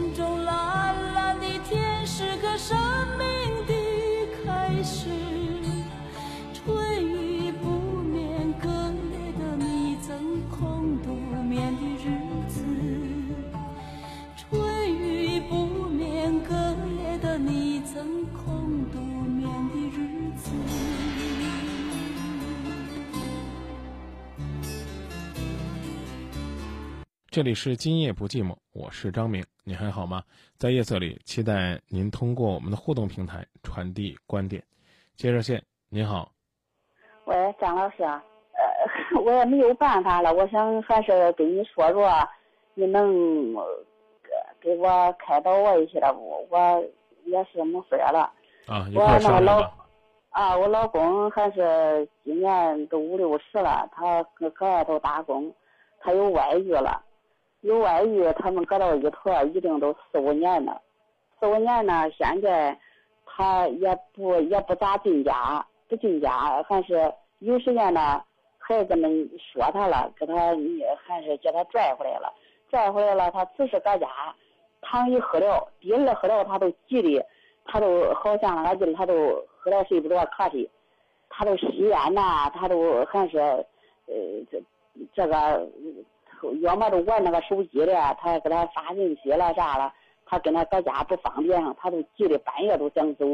这里是今夜不寂寞，我是张明，你还好吗？在夜色里，期待您通过我们的互动平台传递观点。接热线，您好，喂，张老师，呃，我也没有办法了，我想还是跟你说说，你能呃给给我开导我一下，不我也是没法了。啊，一块儿我那个老。啊，我老公还是今年都五六十了，他搁搁外头打工，他有外遇了，有外遇，他们搁到一坨儿已经都四五年了，四五年呢，现在他也不也不咋进家，不进家，还是有时间呢，孩子们说他了，给他还是叫他拽回来了，拽回来了，他只是搁家躺一喝了，第二喝了他都急的，他都好像那个劲，他都喝了睡不着，瞌睡。他都吸烟呐，他都还是呃这这个，要么都玩那个手机了，他还给他发信息了啥了，他跟他搁家不方便，他都急得半夜都想走。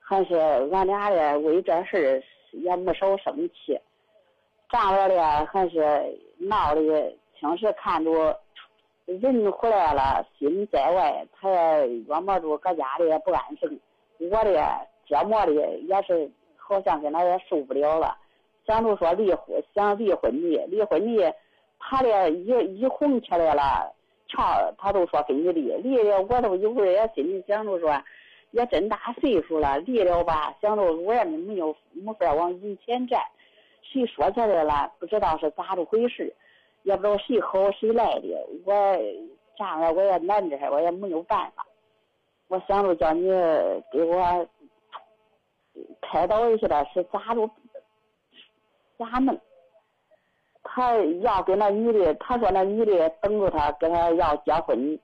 还是俺俩的为这事儿也没少生气，丈人的还是闹的，平时看着人回来了，心在外，他也约摸着搁家里也不安生。我的折磨的也是，好像跟他也受不了了，想着说离婚，想离婚的，离婚的，他俩一一红起来了，瞧他都说跟你离，离了我都有时候也心里想着说。也真大岁数了，离了吧，想着我也没有没法往以前站，谁说起来了，不知道是咋着回事，也不知道谁好谁赖的，我丈人我也难着，我也没有办法，我想着叫你给我开导一下是咋着咋弄？他要跟那女的，他说那女的等着他，跟他要结婚。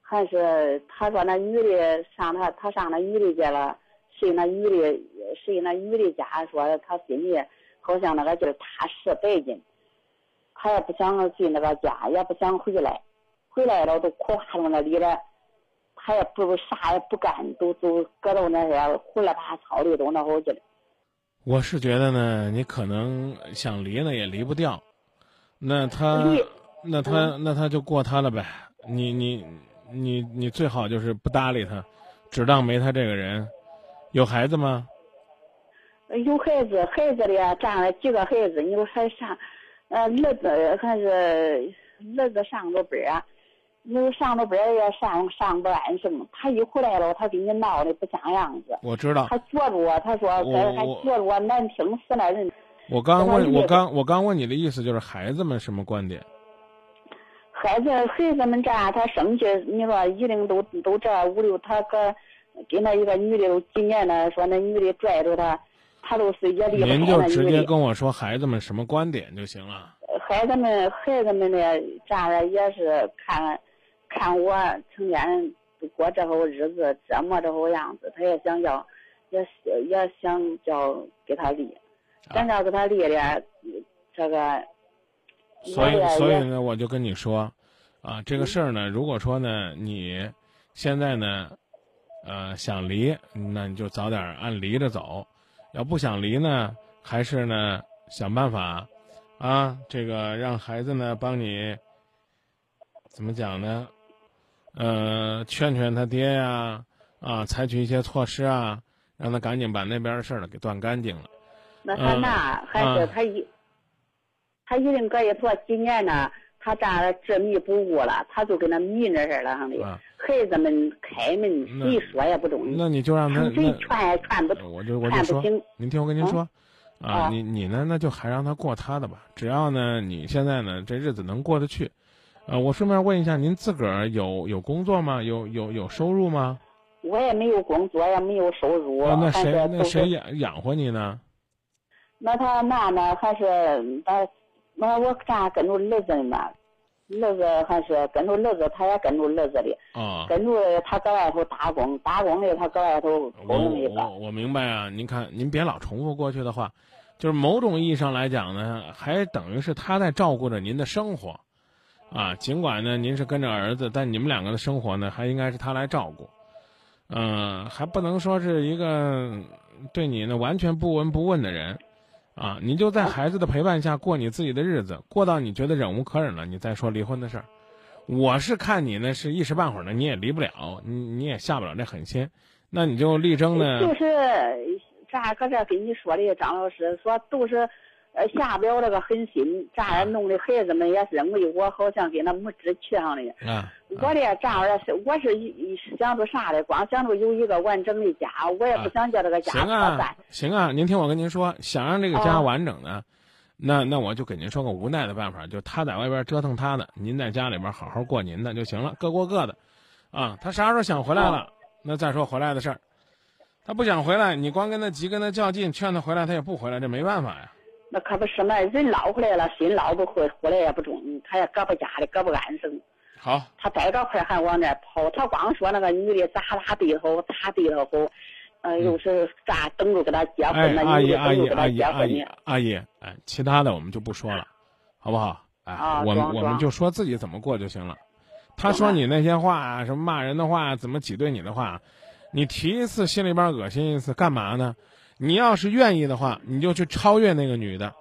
还是他说那女的上他，他上那女的去了，睡那女的，睡那女的家，说他心里好像那个劲踏实带劲，他也不想进那个家，也不想回来，回来了都苦哈着那里了，他也不啥也不干，都都搁到那些胡乱八糟的都那好劲。我是觉得呢，你可能想离呢也离不掉，那他那他那他就过他了呗，你你。你你最好就是不搭理他，只当没他这个人。有孩子吗？有孩子，孩子的占了几个孩子，你说还上，呃，儿子还是儿子上过班儿，你说上着班儿也上上不安生。他一回来了，他跟你闹的不像样子。我知道。他觉着我，他说还还觉着我难听死了人。我刚问，我刚我刚问你的意思就是孩子们什么观点？孩子孩子们这样，他生气，你说一定都都这五六，他搁跟那一个女的几年了，说那女的拽着他，他都是也离不开您就直接跟我说孩子们什么观点就行了。孩子们孩子们呢这样也是看，看我成天过这好日子，折磨这好样子，他也想要，也也想叫给他离，想要给他离了，这个。所以，所以呢，我就跟你说，啊，这个事儿呢，如果说呢，你现在呢，呃，想离，那你就早点按离着走；要不想离呢，还是呢，想办法，啊，这个让孩子呢帮你怎么讲呢？呃，劝劝他爹呀，啊，采取一些措施啊，让他赶紧把那边的事儿呢给断干净了。那他那还是他一。他一定搁一坨几年呢，他这样执迷不悟了，他就跟那迷那似的，兄弟。孩子们开门，谁说也不中。那你就让他谁劝也劝不通。我就我就说，您听我跟您说，啊，你你呢，那就还让他过他的吧。只要呢，你现在呢，这日子能过得去，啊，我顺便问一下，您自个儿有有工作吗？有有有收入吗？我也没有工作，也没有收入。那谁那谁养养活你呢？那他那呢？还是他？那我咋跟着儿子嘛？儿子还是跟着儿子，他也跟着儿子的。啊。跟着他搁外头打工，打工的他搁外头工一个。我我明白啊，您看，您别老重复过去的话，就是某种意义上来讲呢，还等于是他在照顾着您的生活，啊，尽管呢您是跟着儿子，但你们两个的生活呢，还应该是他来照顾，嗯，还不能说是一个对你呢完全不闻不问的人。啊，你就在孩子的陪伴下过你自己的日子，过到你觉得忍无可忍了，你再说离婚的事儿。我是看你呢是一时半会儿呢，你也离不了，你你也下不了这狠心，那你就力争呢。就是咋搁这跟你说的，张老师说都是。呃，下不了这个狠心，这样弄的孩子们也是认为我好像跟那没志气上的。嗯，我的这样是，我是想着啥的，光想着有一个完整的家，我也不想叫这个家行啊，行啊，您听我跟您说，想让这个家完整呢，那那我就给您说个无奈的办法，就他在外边折腾他的，您在家里边好好过您的就行了，各过各的。啊，他啥时候想回来了，那再说回来的事儿。他不想回来，你光跟他急，跟他较劲，劝他回来，他也不回来，这没办法呀。那可不是嘛，人捞回来了，心捞不回，回来也不中，他也搁不家里，搁不安生。好，他逮着块还往那跑，他光说那个女的咋咋对头，咋对头好，嗯，又是咋等着跟他结婚哎，呢，阿姨，阿姨，阿姨，阿姨阿姨，哎，其他的我们就不说了，好不好？哎，啊我们我们就说自己怎么过就行了。他说你那些话，什么骂人的话，怎么挤兑你的话，你提一次心里边恶心一次，干嘛呢？你要是愿意的话，你就去超越那个女的。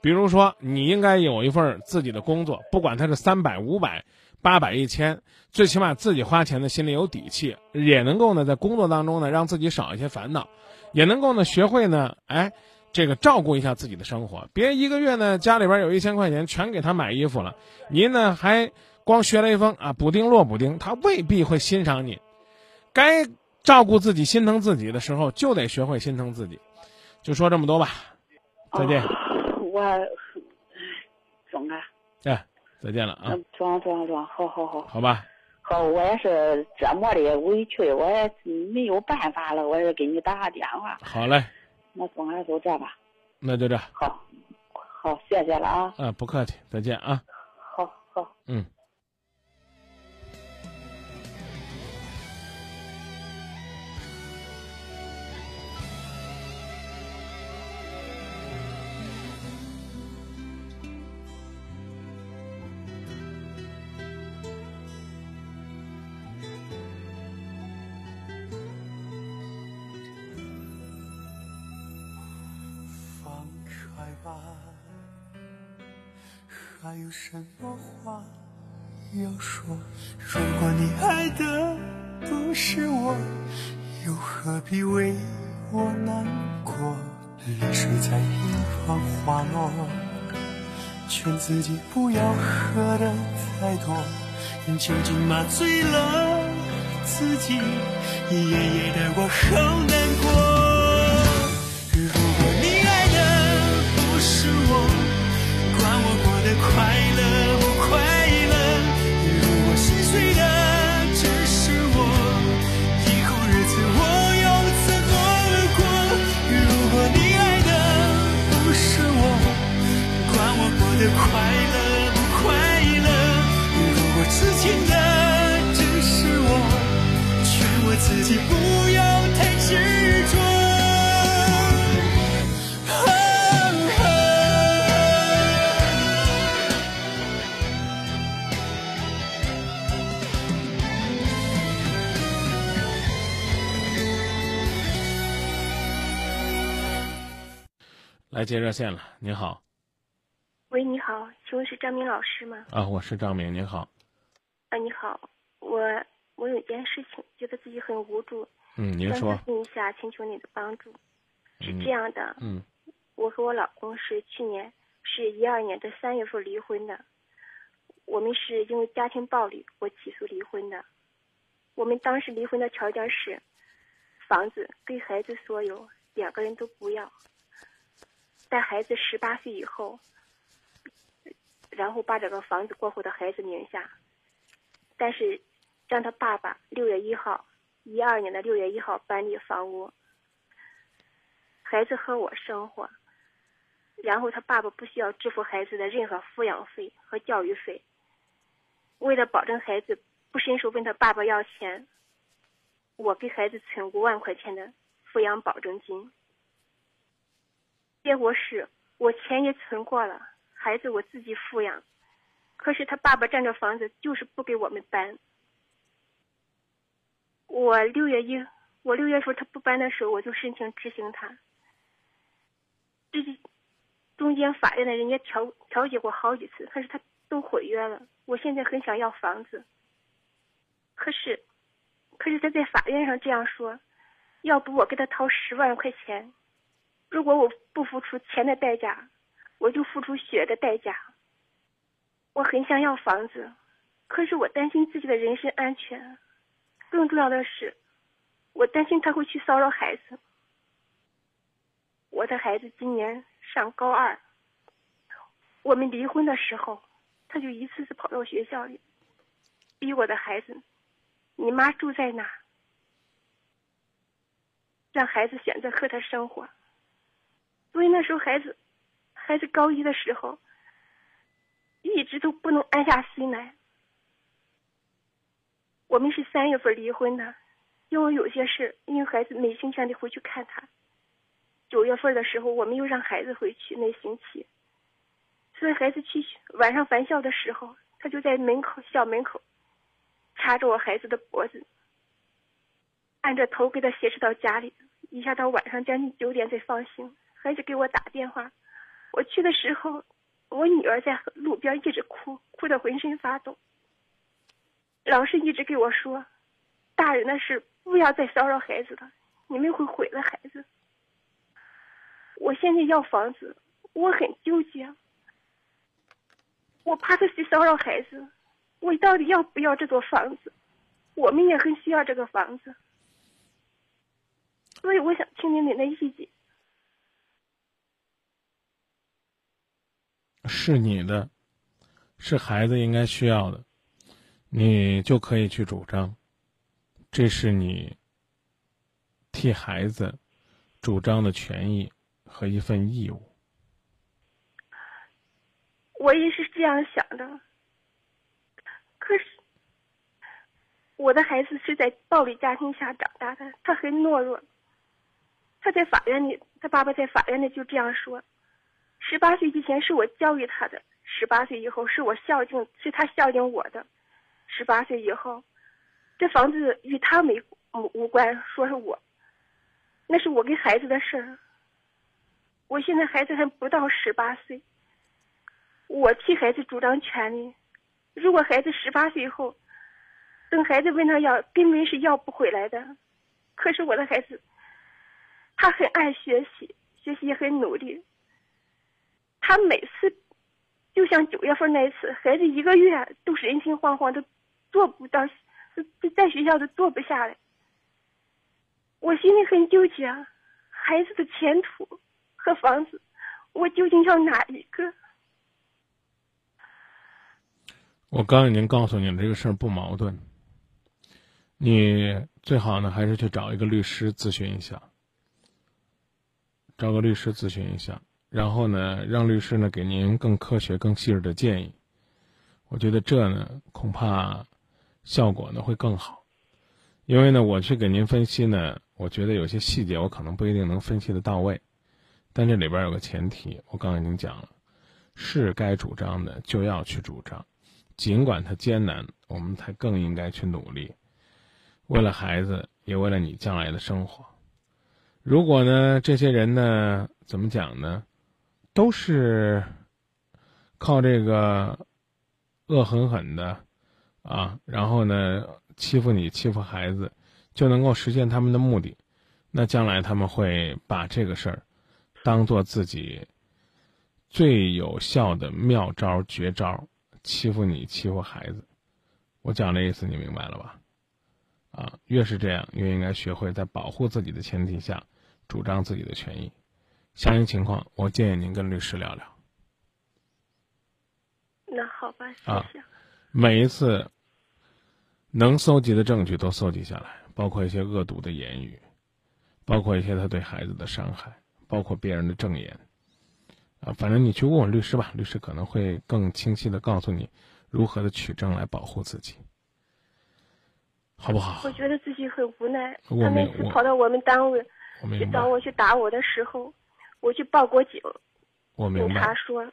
比如说，你应该有一份自己的工作，不管他是三百、五百、八百、一千，最起码自己花钱的心里有底气，也能够呢在工作当中呢让自己少一些烦恼，也能够呢学会呢，哎，这个照顾一下自己的生活。别一个月呢家里边有一千块钱全给他买衣服了，您呢还光学雷锋啊补丁落补丁，他未必会欣赏你。该照顾自己、心疼自己的时候，就得学会心疼自己。就说这么多吧，再见。啊我，哎装啊，哎，再见了啊，嗯装装装，好好好。好吧。好，我也是折磨的委屈，我也没有办法了，我也给你打个电话。好嘞，那总还就这吧。那就这。好，好，谢谢了啊。啊，不客气，再见啊。好好。嗯。还有什么话要说？如果你爱的不是我，又何必为我难过？泪水在眼眶滑落，劝自己不要喝的太多，酒精麻醉了自己，夜夜的我好难过。快乐不快乐。如果心碎的只是我以后日子我要怎么过。如果你爱的不是我管我过得快乐不快乐。如果痴情的只是我劝我自己不来接热线了，您好喂，你好，请问是张明老师吗？啊，我是张明，您好。啊，你好，我我有一件事情，觉得自己很无助，嗯，您说咨。询一下，请求你的帮助。是嗯这样的，嗯我和我老公是去年是一二年的三月份离婚的，我们是因为家庭暴力我起诉离婚的。我们当时离婚的条件是，房子给孩子所有，两个人都不要。在孩子十八岁以后，然后把这个房子过户到孩子名下，但是让他爸爸六月一号，一二年的六月一号搬离房屋，孩子和我生活，然后他爸爸不需要支付孩子的任何抚养费和教育费。为了保证孩子不伸手问他爸爸要钱，我给孩子存五万块钱的抚养保证金。结果是我钱也存过了，孩子我自己抚养，可是他爸爸占着房子就是不给我们搬。我六月一，我六月份他不搬的时候，我就申请执行他。这中间法院的人家调调解过好几次，可是他都毁约了。我现在很想要房子，可是，可是他在法院上这样说，要不我给他掏十万块钱，如果我不付出钱的代价，我就付出血的代价。我很想要房子，可是我担心自己的人身安全，更重要的是，我担心他会去骚扰孩子。我的孩子今年上高二，我们离婚的时候，他就一次次跑到学校里，逼我的孩子：“你妈住在哪？”让孩子选择和他生活。所以那时候孩子，孩子高一的时候，一直都不能安下心来。我们是三月份离婚的，因为有些事，因为孩子每星期还得回去看他。九月份的时候，我们又让孩子回去那星期，所以孩子去晚上返校的时候，他就在门口校门口，掐着我孩子的脖子，按着头给他挟持到家里，一下到晚上将近九点才放行。孩子给我打电话，我去的时候，我女儿在路边一直哭，哭得浑身发抖。老师一直给我说，大人的事不要再骚扰孩子了，你们会毁了孩子。我现在要房子，我很纠结，我怕他去骚扰孩子，我到底要不要这座房子？我们也很需要这个房子，所以我想听听您的意见。是你的，是孩子应该需要的，你就可以去主张，这是你替孩子主张的权益和一份义务。我也是这样想的，可是我的孩子是在暴力家庭下长大的，他很懦弱。他在法院里，他爸爸在法院里就这样说。十八岁之前是我教育他的，十八岁以后是我孝敬，是他孝敬我的。十八岁以后，这房子与他没无无关，说是我，那是我跟孩子的事儿。我现在孩子还不到十八岁，我替孩子主张权利。如果孩子十八岁以后，等孩子问他要，根本是要不回来的。可是我的孩子，他很爱学习，学习也很努力。他每次，就像九月份那一次，孩子一个月都是人心惶惶，都坐不到，在学校都坐不下来。我心里很纠结，孩子的前途和房子，我究竟要哪一个？我刚已经告诉你了，这个事儿不矛盾。你最好呢，还是去找一个律师咨询一下，找个律师咨询一下。然后呢，让律师呢给您更科学、更细致的建议。我觉得这呢恐怕效果呢会更好，因为呢我去给您分析呢，我觉得有些细节我可能不一定能分析的到位。但这里边有个前提，我刚刚已经讲了，是该主张的就要去主张，尽管它艰难，我们才更应该去努力，为了孩子，也为了你将来的生活。如果呢这些人呢怎么讲呢？都是靠这个恶狠狠的啊，然后呢欺负你、欺负孩子，就能够实现他们的目的。那将来他们会把这个事儿当做自己最有效的妙招、绝招，欺负你、欺负孩子。我讲的意思你明白了吧？啊，越是这样，越应该学会在保护自己的前提下，主张自己的权益。相应情况，我建议您跟律师聊聊。那好吧，谢谢。每一次能搜集的证据都搜集下来，包括一些恶毒的言语，包括一些他对孩子的伤害，包括别人的证言。啊，反正你去问问律师吧，律师可能会更清晰的告诉你如何的取证来保护自己，好不好？我觉得自己很无奈。他每次跑到我们单位去找我去打我的时候。我去报过警，警察说：“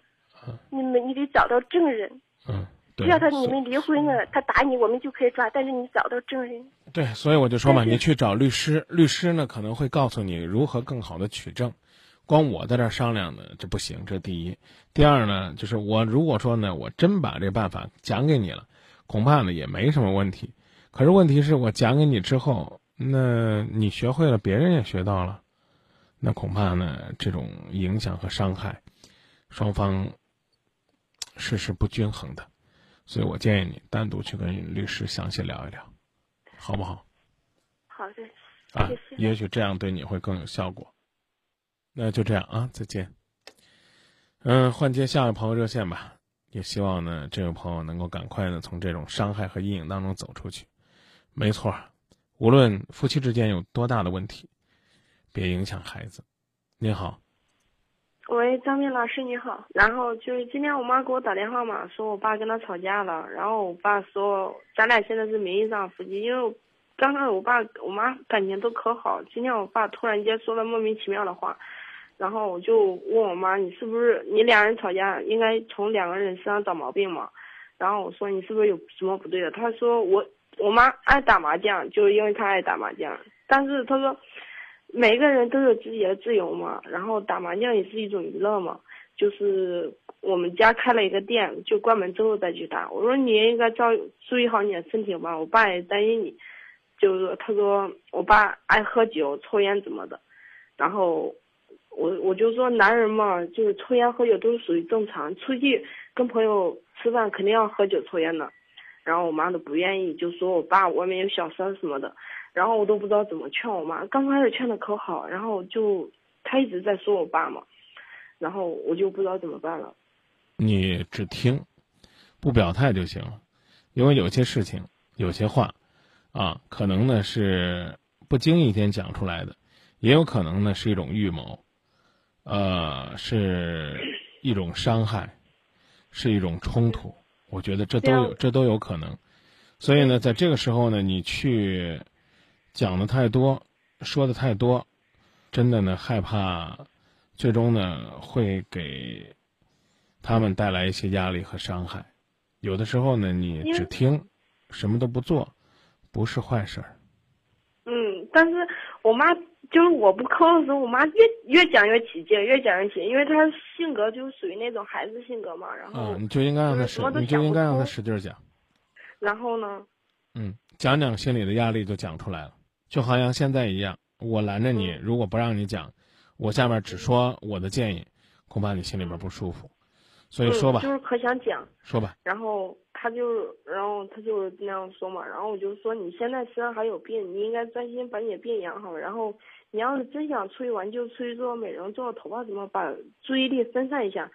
你们你得找到证人。嗯，只要他你们离婚了，他打你，我们就可以抓。但是你找到证人。对，所以我就说嘛，你去找律师，律师呢可能会告诉你如何更好的取证。光我在这商量呢，这不行。这第一，第二呢，就是我如果说呢，我真把这办法讲给你了，恐怕呢也没什么问题。可是问题是我讲给你之后，那你学会了，别人也学到了。”那恐怕呢，这种影响和伤害，双方是是不均衡的，所以我建议你单独去跟律师详细聊一聊，好不好？好的，啊。也许这样对你会更有效果。那就这样啊，再见。嗯，换接下一位朋友热线吧。也希望呢，这位朋友能够赶快的从这种伤害和阴影当中走出去。没错，无论夫妻之间有多大的问题。别影响孩子。你好，喂，张明老师你好。然后就是今天我妈给我打电话嘛，说我爸跟他吵架了。然后我爸说咱俩现在是名义上夫妻，因为刚开始我爸我妈感情都可好，今天我爸突然间说了莫名其妙的话，然后我就问我妈，你是不是你俩人吵架应该从两个人身上找毛病嘛？然后我说你是不是有什么不对的？他说我我妈爱打麻将，就是因为她爱打麻将，但是他说每个人都有自己的自由嘛，然后打麻将也是一种娱乐嘛，就是我们家开了一个店，就关门之后再去打。我说你也应该照注意好你的身体吧，我爸也担心你。就是他说我爸爱喝酒、抽烟怎么的，然后我我就说男人嘛，就是抽烟喝酒都是属于正常，出去跟朋友吃饭肯定要喝酒抽烟的，然后我妈都不愿意，就说我爸外面有小三什么的，然后我都不知道怎么劝我妈，刚开始劝的可好，然后就她一直在说我爸嘛，然后我就不知道怎么办了。你只听，不表态就行了，因为有些事情，有些话。啊，可能呢是不经意间讲出来的，也有可能呢是一种预谋，呃，是一种伤害，是一种冲突。我觉得这都有，这都有可能。所以呢，在这个时候呢，你去讲的太多，说的太多，真的呢害怕，最终呢会给他们带来一些压力和伤害。有的时候呢，你只听，什么都不做。不是坏事儿。嗯，但是我妈就是我不抠的时候，我妈越越讲越起劲，越讲越起劲，因为她性格就属于那种孩子性格嘛。然后，嗯，你就应该让她使，你就应该让她使劲讲。然后呢？嗯，讲讲心里的压力就讲出来了，就好像现在一样，我拦着你，如果不让你讲，我下面只说我的建议，恐怕你心里边不舒服。所以说吧，就是可想讲。说吧。然后他就，然后他就那样说嘛。然后我就说，你现在身上还有病，你应该专心把你的病养好。然后你要是真想出去玩，就出去做美容，做头发，怎么把注意力分散一下。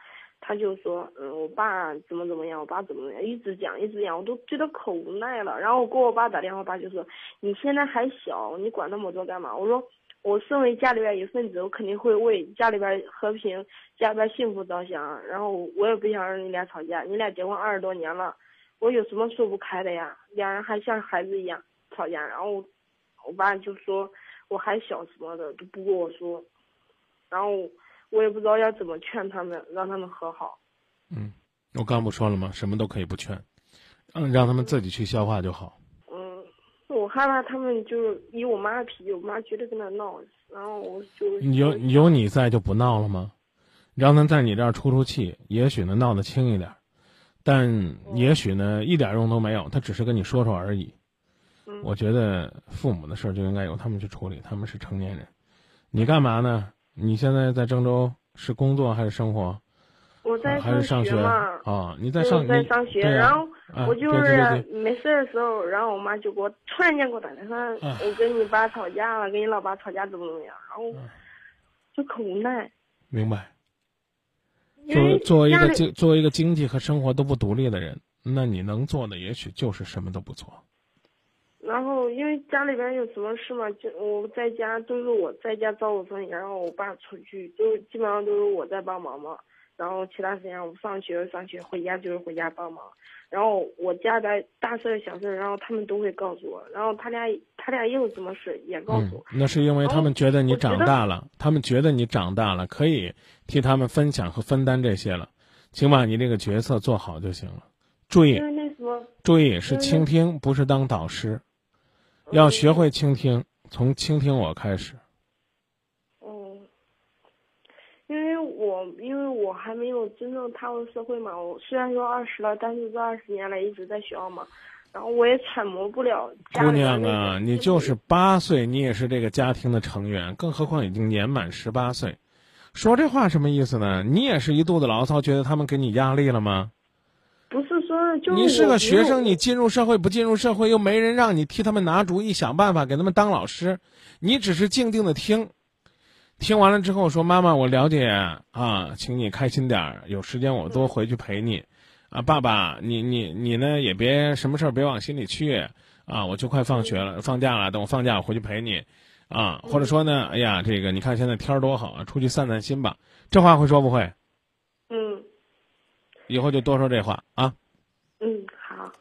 他就说，嗯，我爸怎么怎么样，我爸怎么怎么样，一直讲一直讲，我都觉得可无奈了。然后我给我爸打电话，我爸就说，你现在还小，你管那么多干嘛？我说。我身为家里边一份子，我肯定会为家里边和平、家里边幸福着想。然后我也不想让你俩吵架，你俩结婚二十多年了，我有什么说不开的呀？两人还像孩子一样吵架，然后我爸就说我还小什么的都不跟我说，然后我也不知道要怎么劝他们，让他们和好。嗯，我刚不说了吗？什么都可以不劝，嗯，让他们自己去消化就好。嗯我害怕他们就是以我妈的脾气，我妈绝对跟他闹，然后我就有有你在就不闹了吗？让他在你这儿出出气，也许呢闹得轻一点，但也许呢一点用都没有，他只是跟你说说而已。我觉得父母的事儿就应该由他们去处理，他们是成年人。你干嘛呢？你现在在郑州是工作还是生活？我在上学嘛。啊，你在上在上学，然后。我就是没事的时候，然后我妈就给我突然间给我打电话，我跟你爸吵架了，跟你老爸吵架怎么怎么样，然后就可无奈。明白。作作为一个经作为一个经济和生活都不独立的人，那你能做的也许就是什么都不做。因为家里边有什么事嘛，就我在家都是我在家照顾生意，然后我爸出去，就基本上都是我在帮忙嘛。然后其他时间我上学上学，回家就是回家帮忙。然后我家的大事小事，然后他们都会告诉我。然后他俩他俩也有什么事也告诉我。那是因为他们觉得你长大了，他们觉得你长大了，可以替他们分享和分担这些了。请把你这个角色做好就行了。注意，注意是倾听，不是当导师。要学会倾听，从倾听我开始。因为我因为我还没有真正踏入社会嘛，我虽然说二十了，但是这二十年来一直在学校嘛，然后我也揣摩不了。姑娘啊，你就是八岁，你也是这个家庭的成员，更何况已经年满十八岁，说这话什么意思呢？你也是一肚子牢骚，觉得他们给你压力了吗？你是个学生，你进入社会不进入社会，又没人让你替他们拿主意、想办法给他们当老师，你只是静静的听。听完了之后说：“妈妈，我了解啊，请你开心点儿，有时间我多回去陪你。啊，爸爸，你你你呢，也别什么事儿别往心里去啊。我就快放学了，放假了，等我放假我回去陪你，啊，或者说呢，哎呀，这个你看现在天儿多好啊，出去散散心吧。这话会说不会？嗯。以后就多说这话啊。嗯，好。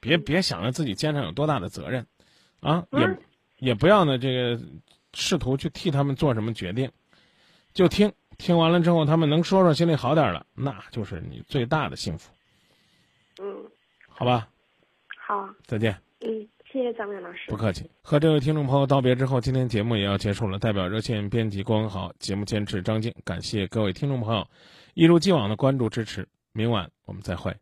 别别想着自己肩上有多大的责任，啊，也也不要呢这个试图去替他们做什么决定，就听听完了之后，他们能说说心里好点了，那就是你最大的幸福，嗯，好吧？好，再见。嗯，谢谢张明老师。不客气。和这位听众朋友道别之后，今天节目也要结束了。代表热线编辑郭文豪，节目监制张静，感谢各位听众朋友一如既往的关注支持。明晚我们再会。